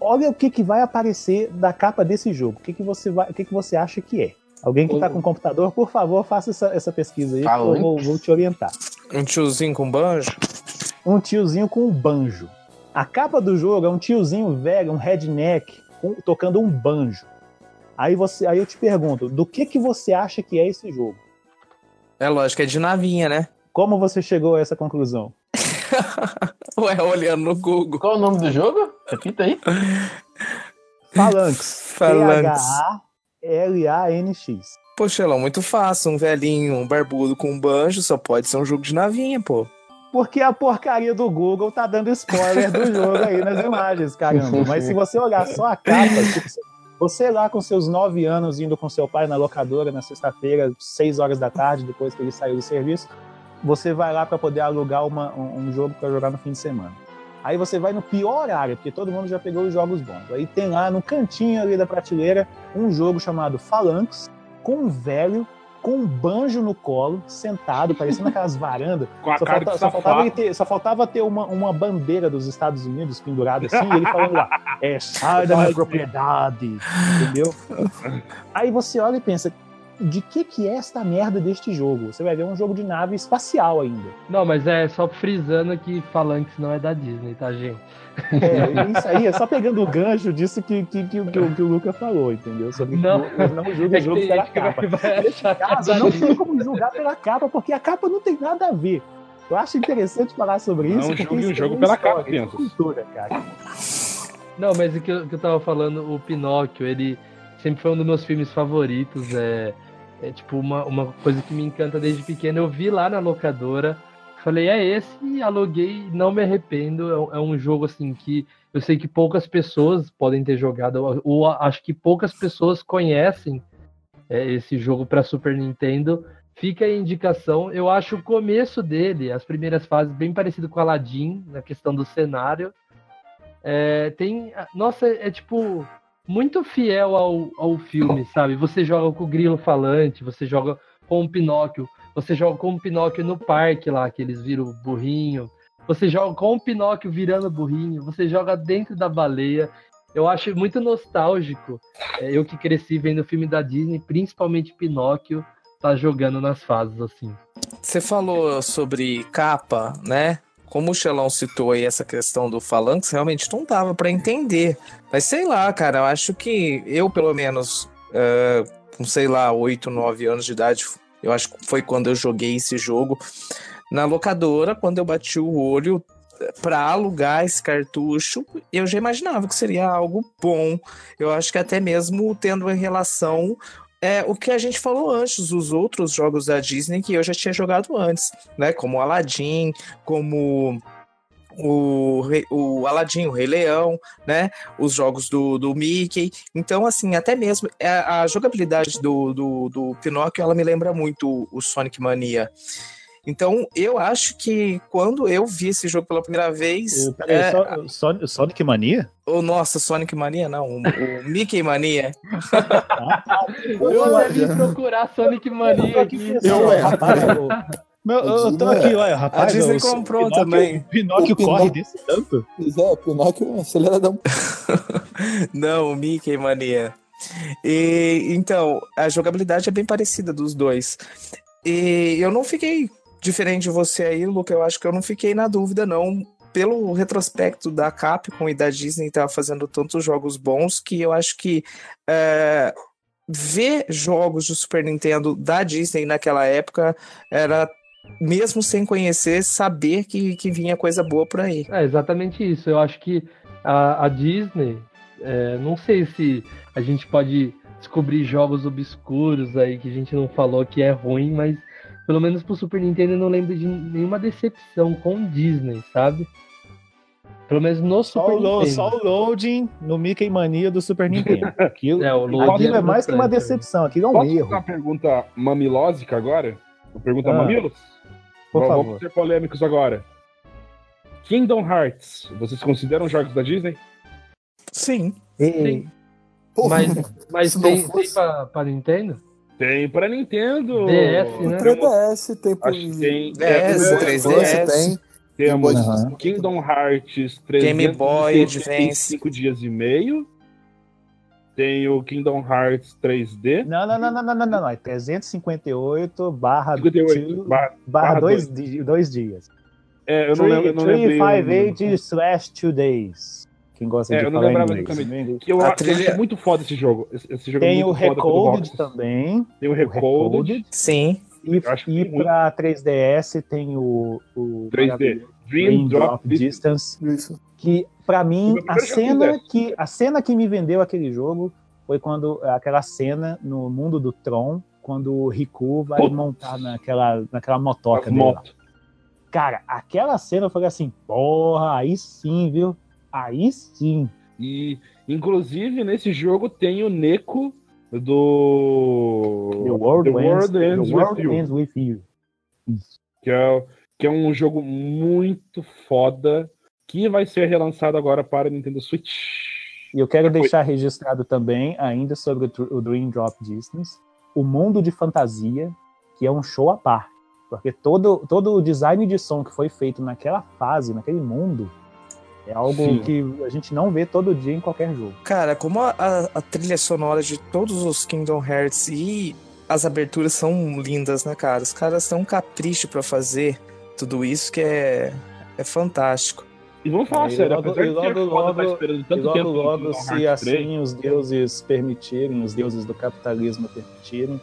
Olha o que, que vai aparecer da capa desse jogo. O que, que, você, vai, o que, que você acha que é? Alguém que está com computador, por favor, faça essa, essa pesquisa aí, que eu vou, vou te orientar. Um tiozinho com banjo? Um tiozinho com um banjo. A capa do jogo é um tiozinho velho, um redneck, com- tocando um banjo. Aí, você, aí eu te pergunto, do que, que você acha que é esse jogo? É lógico, é de navinha, né? Como você chegou a essa conclusão? [laughs] Ué, olhando no Google. Qual o nome do jogo? [laughs] Repita aí. Phalanx. Phalanx. P-H-A-L-A-N-X. Poxa, Elão, muito fácil. Um velhinho, um barbudo com um banjo, só pode ser um jogo de navinha, pô. Porque a porcaria do Google tá dando spoiler do jogo aí nas imagens, caramba. Mas se você olhar só a capa, tipo, você lá com seus nove anos indo com seu pai na locadora na sexta-feira, seis horas da tarde, depois que ele saiu do serviço, você vai lá para poder alugar uma- um, um jogo para jogar no fim de semana. Aí você vai no pior horário, porque todo mundo já pegou os jogos bons. Aí tem lá no cantinho ali da prateleira um jogo chamado Phalanx, com um velho com um banjo no colo, sentado, parecendo aquelas varandas. [laughs] Com a só, cara falta- de só faltava ter, só faltava ter uma, uma bandeira dos Estados Unidos pendurada assim, e ele falando lá, é, sai da minha [laughs] propriedade, entendeu? Aí você olha e pensa, de que que é esta merda deste jogo? Você vai ver um jogo de nave espacial ainda. Não, mas é só frisando que Phalanx não é da Disney, tá, gente? É, isso aí é só pegando o gancho disso que, que, que, que o- que o Luca falou, entendeu? Sobre Não. que não julga É o jogo que- pela é capa. Nesse é caso, não tem como julgar pela capa, porque a capa não tem nada a ver. Eu acho interessante falar sobre Não isso. porque julgue o jogo é pela história, capa, é crianças. cultura, cara. Não, mas o que eu, que eu tava falando, o Pinóquio, ele sempre foi um dos meus filmes favoritos. É, é tipo uma, uma coisa que me encanta desde pequeno. Eu vi lá na locadora, falei, é esse, e aluguei, não me arrependo. É, um- é um jogo assim que eu sei que poucas pessoas podem ter jogado, ou, acho que poucas pessoas conhecem é, esse jogo para Super Nintendo. fica a indicação. Eu acho o começo dele, as primeiras fases, bem parecido com Aladdin, na questão do cenário. É, tem. Nossa, é tipo. Muito fiel ao, ao filme, sabe? Você joga com o grilo falante, você joga com o Pinóquio, você joga com o Pinóquio no parque lá, que eles viram burrinho. Você joga com o Pinóquio virando burrinho, você joga dentro da baleia. Eu acho muito nostálgico. É, eu que cresci vendo filme da Disney, principalmente Pinóquio, tá jogando nas fases assim. Você falou sobre capa, né? Como o Xelão citou aí essa questão do Phalanx, realmente não dava para entender. Mas sei lá, cara, eu acho que eu, pelo menos, uh, com sei lá, 8, 9 anos de idade, eu acho que foi quando eu joguei esse jogo na locadora, quando eu bati o olho para alugar esse cartucho, eu já imaginava que seria algo bom. Eu acho que até mesmo tendo em relação é o que a gente falou antes, os outros jogos da Disney que eu já tinha jogado antes, né? Como Aladdin, como o, o Aladdin, o Rei Leão, né? Os jogos do, do Mickey. Então, assim, até mesmo a, é, a jogabilidade do, do, do Pinóquio, ela me lembra muito o Sonic Mania. Então, eu acho que quando eu vi esse jogo pela primeira vez. É... só, só, Sonic Mania? O nossa, Sonic Mania, não. O, o Mickey Mania. [laughs] eu deve procurar Sonic Mania aqui. Eu, eu, rapaz, eu, meu, eu tô aqui, olha, rapaz. A Disney comprou Pinóquio, também. Pinóquio, Pinóquio corre desse tanto? Pois é, Pinóquio aceleradão. [laughs] não, o Mickey Mania. E, então, a jogabilidade é bem parecida dos dois. E eu não fiquei diferente de você aí, Luca, eu acho que eu não fiquei na dúvida, não. Pelo retrospecto da Capcom e da Disney tá fazendo tantos jogos bons que eu acho que é, ver jogos do Super Nintendo da Disney naquela época era mesmo sem conhecer, saber que, que vinha coisa boa por aí. É exatamente isso. Eu acho que a, a Disney, é, não sei se a gente pode descobrir jogos obscuros aí que a gente não falou que é ruim, mas pelo menos pro Super Nintendo eu não lembro de nenhuma decepção com Disney, sabe? Pelo menos no só Super o Nintendo. Só o loading no Mickey Mania do Super Nintendo. [laughs] Aquilo, é, o loading aquilo é, é mais que uma decepção, aquilo é um Posso erro. fazer uma pergunta mamilósica agora? Uma pergunta ah, mamilos? Por Vamos favor. ser polêmicos agora. Kingdom Hearts, vocês consideram jogos da Disney? Sim. Sim. Mas, [laughs] mas tem, tem pra, pra Nintendo? Tem pra Nintendo. DS, né? 3DS, tem pro... Acho que tem. DS, é, 3DS. Tem. Temos Uhum. Kingdom Hearts Game Boy 365 dias e meio. Tem o Kingdom Hearts 3D. Não, não, não, não, não, não, não. É 358 barra 58 barra, barra dois, di- dois dias. É, eu não lembro. Eu não lembrei o- 358 slash 2 days. Quem gosta É, de eu não falar lembrava exatamente. Que eu, A acho trilha- muito foda esse jogo. Esse, esse jogo é Tem muito o Recoded também. Tem o Recoded. Sim. E, e pra 3DS tem o, o 3D. maravilhoso Dream Dream Drop Drop Distance. Distance. Isso. Que pra mim, a cena, que, a cena que me vendeu aquele jogo foi quando aquela cena no mundo do Tron, quando o Riku vai Putz. montar naquela, naquela motoca dele. lá. motos. Cara, aquela cena eu falei assim, porra, aí sim, viu? Aí sim. E, inclusive, nesse jogo tem o Neko do. The World, The Ends, World Ends The With World You. Ends With You. que é, que é um jogo muito foda que vai ser relançado agora para Nintendo Switch. E eu quero deixar registrado também, ainda sobre o Dr- o Dream Drop Distance, o mundo de fantasia, que é um show à parte. Porque todo, todo o design de som que foi feito naquela fase, naquele mundo, é algo Sim. que a gente não vê todo dia em qualquer jogo. Cara, como a, a- a trilha sonora de todos os Kingdom Hearts e as aberturas são lindas, né, cara? Os caras têm um capricho pra fazer tudo isso que é, é fantástico. E vamos falar E sério, logo- apesar e de logo, logo- tá esperando tanto logo, tempo logo, se Hearts 3, assim os deuses permitirem, os deuses do capitalismo permitirem,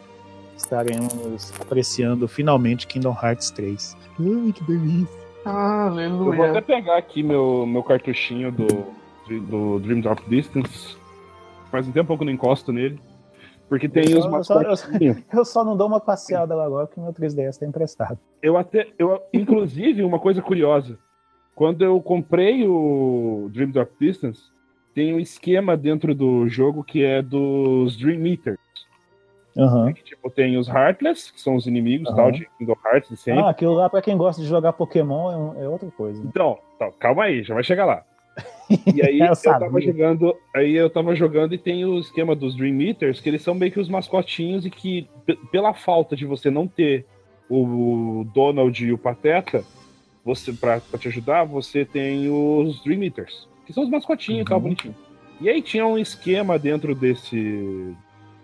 estaremos apreciando finalmente Kingdom Hearts 3. Ai, que delícia. Eu vou até pegar aqui meu, meu cartuchinho do, do Dream Drop Distance. Faz um tempo que eu não encosto nele. Porque tem Eu os só- eu só- eu-. [laughs] Eu só não dou uma passeada lá agora porque meu 3DS tá emprestado. Eu até. Eu, inclusive, uma coisa curiosa. Quando eu comprei o Dream Drop Distance, tem um esquema dentro do jogo que é dos Dream Meters. Aham. Que, tipo, tem os Heartless, que são os inimigos Aham. tal, de Kingdom Hearts de sempre. Ah, aquilo lá, pra quem gosta de jogar Pokémon, é, é outra coisa. Então, então, calma aí, já vai chegar lá. [laughs] E aí Eu eu, tava jogando, aí eu tava jogando e tem o esquema dos Dream Eaters, que eles são meio que os mascotinhos e que, pela falta de você não ter o Donald e o Pateta, você pra, pra te ajudar, você tem os Dream Eaters, que são os mascotinhos e tal, Uhum. bonitinho. E aí tinha um esquema dentro desse,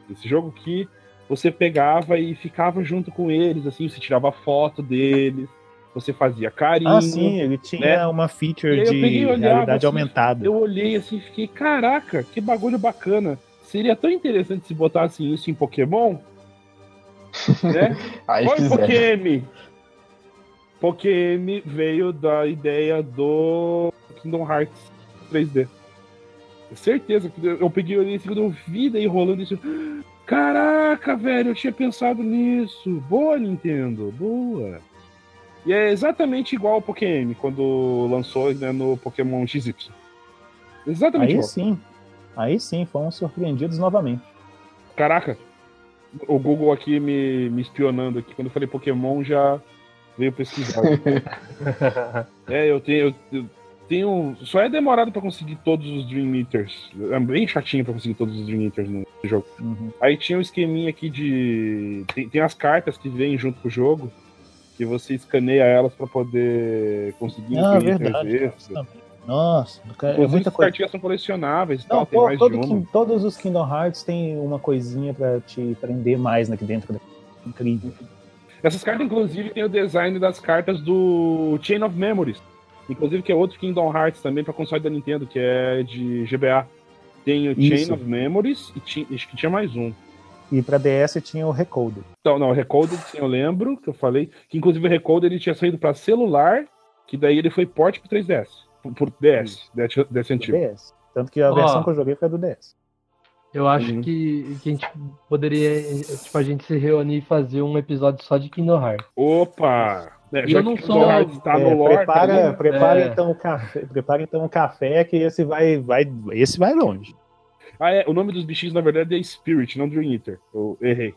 desse jogo que você pegava e ficava junto com eles, assim, você tirava foto deles, você fazia carinho. Ah, sim, ele tinha né? uma feature de peguei olhava, realidade assim, aumentada. Eu olhei assim e fiquei, caraca, que bagulho bacana. Seria tão interessante se botassem isso em Pokémon. [laughs] Né? Aí. Pokémon! Pokémon veio da ideia do Kingdom Hearts 3D. Certeza que eu peguei e assim, quando eu vi daí rolando isso. Caraca, velho, eu tinha pensado nisso. Boa, Nintendo, boa. E é exatamente igual ao Pokémon, quando lançou né, no Pokémon XY. Exatamente Aí igual. sim, aí sim, fomos surpreendidos novamente. Caraca, o Google aqui me, me espionando aqui. Quando eu falei Pokémon, já veio pesquisar. [laughs] é, eu tenho, eu, tenho. Só é demorado pra conseguir todos os Dream Eaters. É bem chatinho pra conseguir todos os Dream Eaters no jogo. Uhum. Aí tinha um esqueminha aqui de. Tem, tem as cartas que vêm junto com o jogo. Que você escaneia elas pra poder conseguir Ah, Dream verdade. Eaters. Nossa, é muita coisa. cartinhas são colecionáveis e tal, tem mais todo de uma. Todos os Kingdom Hearts têm uma coisinha pra te prender mais aqui dentro. Incrível. Essas cartas, inclusive, tem o design das cartas do Chain of Memories. Inclusive, que é outro Kingdom Hearts também para console da Nintendo, que é de GBA. Tem o Chain Isso. of Memories e ti- acho que tinha mais um. E pra DS tinha o Recoder. Então, não, o Recoded, sim, eu lembro, que eu falei. Que inclusive o Recoded ele tinha saído para celular, que daí ele foi porte pro 3DS. Por, por DS, DS, DS antigo. DS. Tanto que a Ó. versão que eu joguei foi a do DS. Eu acho Uhum. que, que a gente poderia, tipo, a gente se reunir e fazer um episódio só de Kingdom Hearts. Opa! É, já eu não que sou- tá É, no lore, prepara, tá prepara, É. então o café, prepara então o café que esse vai, vai, esse vai longe. Ah, é, o nome dos bichinhos, na verdade, é Spirit, não Dream Eater. Eu errei.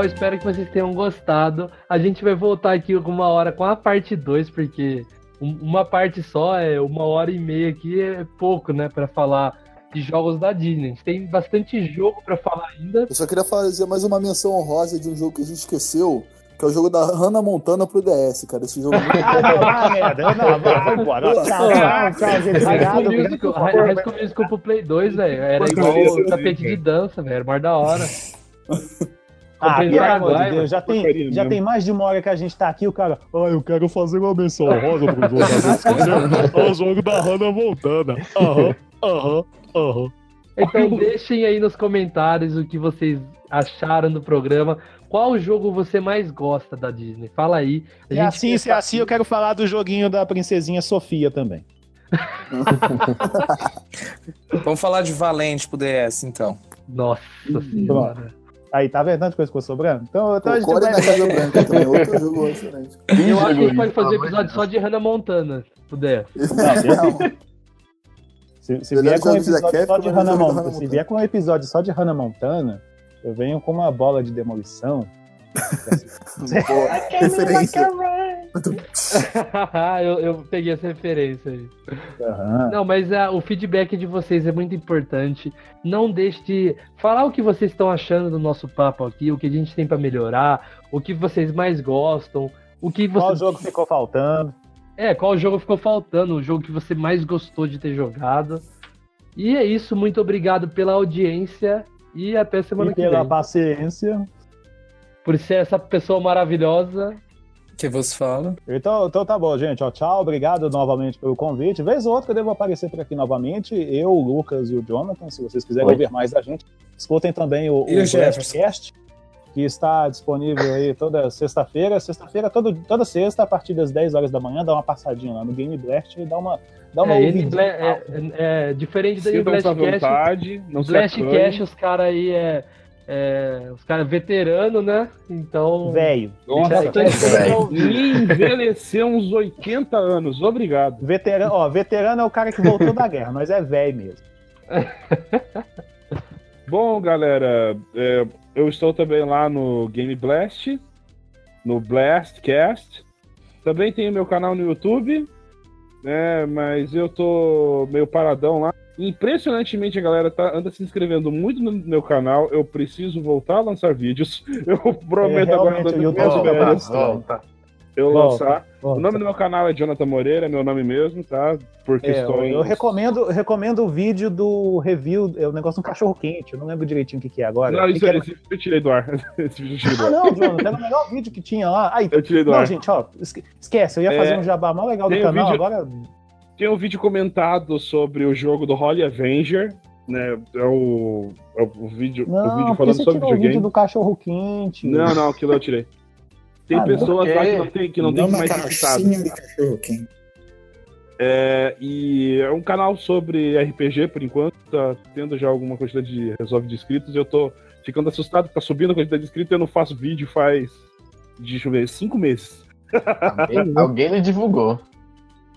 Pessoal. Espero que vocês tenham gostado. A gente vai voltar aqui alguma hora com a parte 2, porque um- uma parte só é uma hora e meia aqui é pouco, né, Pra falar de jogos da Disney. A gente tem bastante jogo pra falar ainda. Eu só queria fazer mais uma menção honrosa de um jogo que a gente esqueceu, que é o jogo da Hannah Montana pro DS, cara. Esse jogo é muito Ah, não, ah, merda. Não, vai, vai embora. Tchau, tchau, tchau, gente. High School. Musical, pro Play 2, velho. Era igual o tapete de dança, velho. Era mais da hora. Ah, pelo amor de Deus, já tem, já tem mais de uma hora que a gente tá aqui, o cara. Ah, eu quero fazer uma menção rosa pro jogo da esquecer. [laughs] É o jogo da Hannah Montana. Aham, aham, aham. Então deixem aí nos comentários o que vocês acharam do programa. Qual jogo você mais gosta da Disney? Fala aí. A gente assim, se é assim, eu quero falar do joguinho da princesinha Sofia também. [laughs] Vamos falar de Valente pro DS, então. Nossa senhora. Aí, tá vendo tanta coisa ficou sobrando? Então, então a gente Core Casa Branca também, outro jogo [laughs] excelente. Eu acho que a gente pode fazer de episódio só de Hannah Montana, se puder. Não, Se, se vier com um episódio só de Hannah da Montana, se vier com um episódio só de Hannah Montana, eu venho com uma bola de demolição. [laughs] Pô, [laughs] referência. [laughs] eu, eu peguei essa referência aí. Aham. Não, mas ah, o feedback de vocês é muito importante. Não deixe de falar o que vocês estão achando do nosso papo aqui, o que a gente tem pra melhorar, o que vocês mais gostam, o que Qual vocês. jogo ficou faltando? É, qual jogo ficou faltando, o jogo que você mais gostou de ter jogado. E é isso, muito obrigado pela audiência e até semana E que pela vem. paciência. Por ser essa pessoa maravilhosa. Que você fala. Então, então tá bom, gente. Ó, tchau, obrigado novamente pelo convite. Vez ou outra eu devo aparecer por aqui novamente. Eu, o Lucas e o Jonathan, se vocês quiserem Oi. ouvir mais da gente. Escutem também o, E o o que está disponível aí toda sexta-feira. Sexta-feira, todo, toda sexta, a partir das 10 horas da manhã, dá uma passadinha lá no Game Blast e dá uma, dá uma É. Bla- é, é- é diferente da Blastcast. não se Blastcast, os caras aí é, É, os caras veteranos, né? Então. Velho. Nossa, me envelheceu uns 80 anos. Obrigado. Veterano, ó, veterano é o cara que voltou da guerra, nós é velho mesmo. [laughs] Bom, galera, é, eu estou também lá no Game Blast, no Blastcast. Também tenho meu canal no YouTube, né? Mas eu tô meio paradão lá. Impressionantemente, a galera tá, anda se inscrevendo muito no meu canal. Eu preciso voltar a lançar vídeos. [laughs] Eu prometo É, agora minhas férias, volta. eu Volta, lançar. volta. O nome do meu canal é Jonathan Moreira, é meu nome mesmo, tá? Por É, eu, questões. eu recomendo, recomendo o vídeo do review, é o negócio do cachorro quente. Eu não lembro direitinho o que, que é agora. Não, isso, que era? esse vídeo eu tirei do ar. [laughs] Esse vídeo eu tirei do Ah, ar. não, Jonathan, era o melhor vídeo que tinha lá. Aí, Eu tirei do não, ar. gente, ó, esque- esquece, eu ia É, fazer um jabá mais legal do canal, vídeo- agora Tem um vídeo comentado sobre o jogo do Holly Avenger, né? É o, é o vídeo, o Não, vídeo porque falando sobre tirou o vídeo videogame. do cachorro quente. Não, não, aquilo eu tirei. Tem Ah, pessoas não. lá que não tem, que não tem mais de cachorro quente. É, e é um canal sobre RPG, por enquanto. Tá tendo já alguma quantidade de resolve de inscritos. E eu tô ficando assustado que tá subindo a quantidade de inscritos e eu não faço vídeo faz, deixa eu ver, cinco meses. Alguém, alguém não divulgou.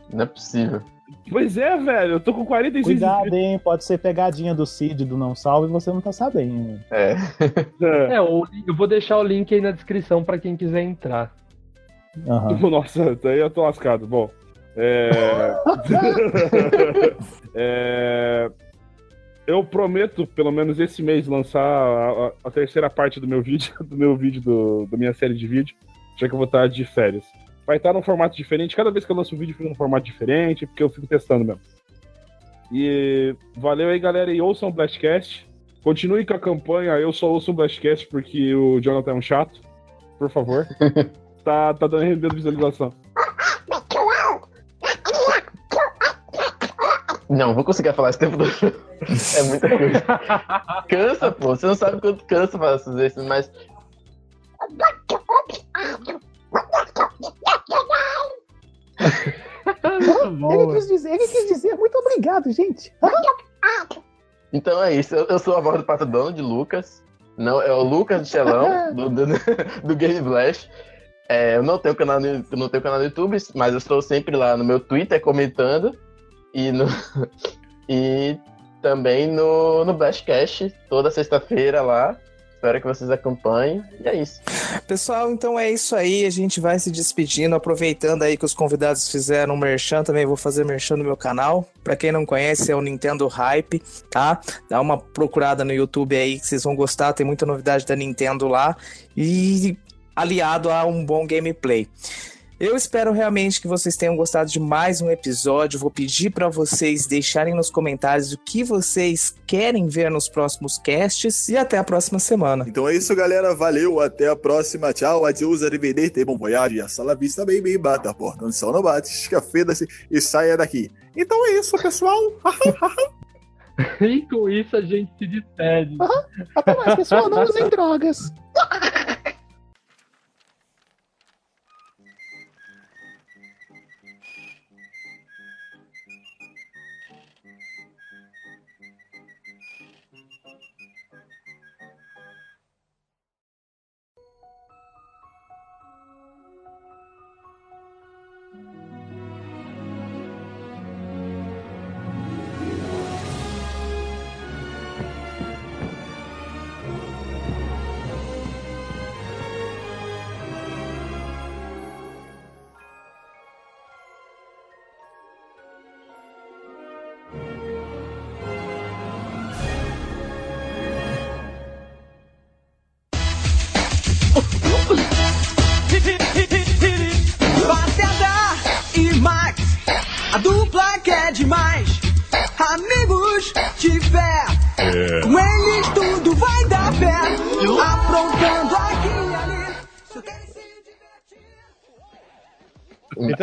Não é possível. Pois é, velho, eu tô com 46 Cuidado, inscritos. hein? Pode ser pegadinha do Cid do Não Salve e você não tá sabendo. É. É. É, eu vou deixar o link aí na descrição pra quem quiser entrar. Aham. [laughs] Nossa, daí eu tô lascado. Bom. É... [laughs] É, Eu prometo, pelo menos esse mês, lançar a, a- a terceira parte do meu vídeo, [laughs] do meu vídeo, do, da minha série de vídeo, já que eu vou estar de férias. Vai estar num formato diferente. Cada vez que eu lanço um vídeo, fica num formato diferente, porque eu fico testando mesmo. E valeu aí, galera, e ouçam o Blastcast. Continue com a campanha, eu só ouço o Blastcast porque o Jonathan é um chato. Por favor. [laughs] tá, tá dando rendendo visualização. Não, vou conseguir falar esse tempo todo. É muita coisa. Cansa, pô. Você não sabe quanto cansa fazer isso, mas. Ele quis dizer, ele quis dizer, muito obrigado, gente. Então é isso. Eu, eu sou a voz do Pato Dono de Lucas. Não, é o Lucas de Chelão, [laughs] do, do, do Game Blast. É, eu não tenho canal no, não tenho canal no YouTube, mas eu estou sempre lá no meu Twitter comentando. E, no, [laughs] e também no, no Blastcast, toda sexta-feira lá. Espero que vocês acompanhem. E é isso. Pessoal, então é isso aí. A gente vai se despedindo, aproveitando aí que os convidados fizeram um merchan. Também vou fazer merchan no meu canal. Pra quem não conhece, é o Nintendo Hype, tá? Dá uma procurada no YouTube aí que vocês vão gostar. Tem muita novidade da Nintendo lá. E aliado a um bom gameplay. Eu espero realmente que vocês tenham gostado de mais um episódio. Vou pedir para vocês deixarem nos comentários o que vocês querem ver nos próximos casts e até a próxima semana. Então é isso, galera. Valeu. Até a próxima. Tchau. Adiós, arrivederci, bom voyage. Hasta la vista, baby. Bata a porta. No sol não bate. Escafeda-se e saia daqui. Então é isso, pessoal. [laughs] [laughs] E com isso a gente se despede. Até mais, pessoal, não usem drogas. [laughs]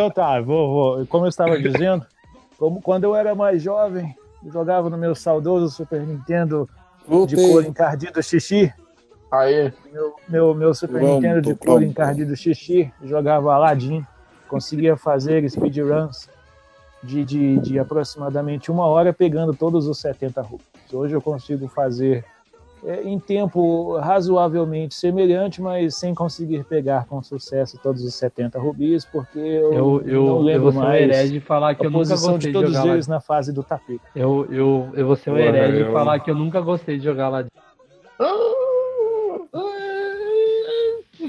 Então tá, vou, vou. Como eu estava dizendo, como quando eu era mais jovem, jogava no meu saudoso Super Nintendo de cor encardido xixi. Aí, Meu, meu, meu Super Vamos, Nintendo de cor encardido xixi, jogava Aladdin, conseguia fazer speedruns de, de, de aproximadamente uma hora pegando todos os 70 rublos. Hoje eu consigo fazer é, em tempo razoavelmente semelhante, mas sem conseguir pegar com sucesso todos os 70 rubis, porque eu, Eu, eu, não eu lembro vou ser um mais herege de falar que a eu nunca posição gostei de de todos jogar eles lá. na fase do tapete. Eu, eu, eu vou ser um herege de eu- falar que eu nunca gostei de jogar lá.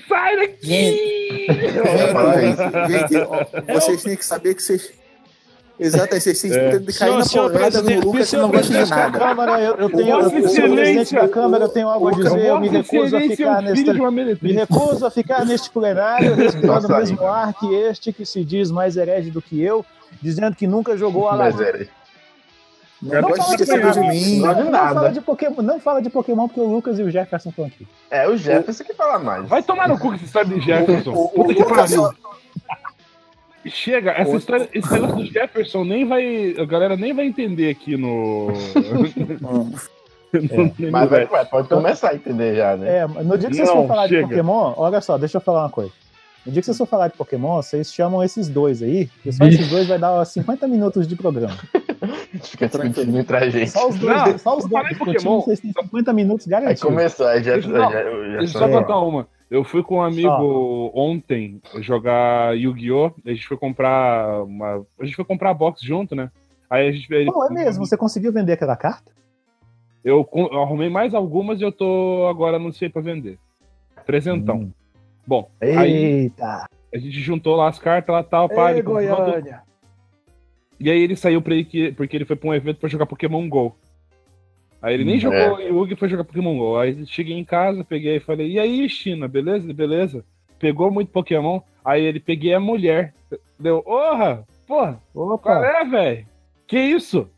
Sai daqui! Eu. Gente, vocês têm que saber que vocês. Exato, aí vocês têm É. que cair na Senhor porrada no presidente, Lucas que não gosta de nada. Câmara, eu, eu tenho, eu, presidente Excelência, da Câmara, eu tenho algo a o- dizer, eu me recuso a é ficar o neste, de me recuso a ficar neste plenário respirando o mesmo ar que este que se diz mais herege do que eu, dizendo que nunca jogou Mas Aladdin. era. Não de fala de esquecer de Pokémon, mim. Não de Não nada. fala de Pokémon, não fala de Pokémon porque o Lucas e o Jefferson estão aqui. É, o Jefferson que fala mais. Vai tomar no cu que você sabe de Jefferson. O- o- Puta o que Lucas pariu. só- Chega, essa O- história, esse negócio do Jefferson nem vai. A galera nem vai entender aqui no. [laughs] No- Mas vai, vai, pode começar a entender já, né? É, no dia que vocês Não, for falar chega. de Pokémon, olha só, deixa eu falar uma coisa. No dia que vocês for falar de Pokémon, vocês chamam esses dois aí, porque só esses dois vai dar 50 minutos de programa. Fica discutindo entre a gente. Só os dois, Não, só os dois Pokémon. vocês têm 50 minutos Aí garantidos. começou, aí já, só- já, já, Deixa eu já só É. contar uma. Eu fui com um amigo ontem jogar Yu-Gi-Oh! A gente foi comprar uma. A gente foi comprar a box junto, né? Aí a gente. ele- é mesmo? Você conseguiu vender aquela carta? Eu, eu arrumei mais algumas e eu tô agora anunciei pra vender. Presentão. Hum. Bom, aí Eita! a gente juntou lá as cartas lá tal, pá, Ei, ele comprou tudo. Goiânia! E aí ele saiu pra ir que, porque ele foi pra um evento pra jogar Pokémon GO. Aí ele nem Hum, jogou Yugi foi jogar Pokémon GO. Aí cheguei em casa, peguei e falei, e aí, China, beleza? Beleza? Pegou muito Pokémon. Aí ele peguei a mulher. Deu, orra! Porra, qual Opa! é, velho? Que isso?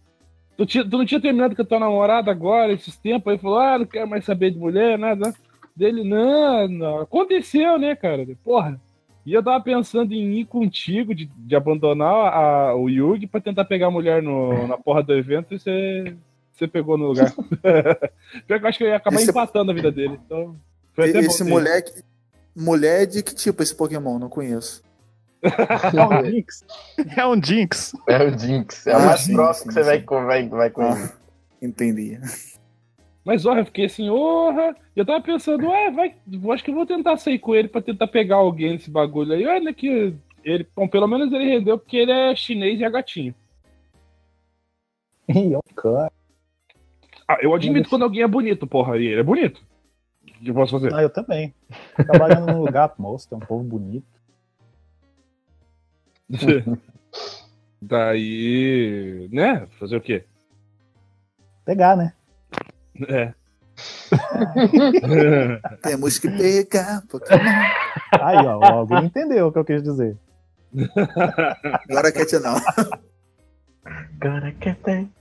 Tu, tu não tinha terminado com a tua namorada agora, esses tempos? Aí falou, ah, não quero mais saber de mulher, nada. Dele, não, não. Aconteceu, né, cara? Porra. E eu tava pensando em ir contigo, de, de abandonar a- o Yugi pra tentar pegar a mulher no, na porra do evento e você, você pegou no lugar. [laughs] Pior que eu acho que eu ia acabar Esse- empatando a vida dele. Então, foi até Esse bom ter- moleque. Mulher de que tipo esse Pokémon? Não conheço. É um Jinx. É um Jinx. É o Jinx. É o Ah, mais sim, próximo que você vai, vai, vai com ele. Ah, entendi. Mas, ó, eu fiquei assim, orra. Eu tava pensando, ué, vai, eu acho que eu vou tentar sair com ele pra tentar pegar alguém nesse bagulho aí. Olha que ele, bom, pelo menos ele rendeu porque ele é chinês e é gatinho. Ih, é um cara. Ah, eu admito quando alguém é bonito, porra, e ele é bonito. O que eu posso fazer? Ah, eu também. Trabalhando num lugar, moço, tem um povo bonito. [laughs] Daí, né? Fazer o quê? Pegar, né? É. [laughs] Temos que pegar Pokémon. Aí, ó, alguém entendeu o que eu quis dizer. Agora quer te não. Agora que tem.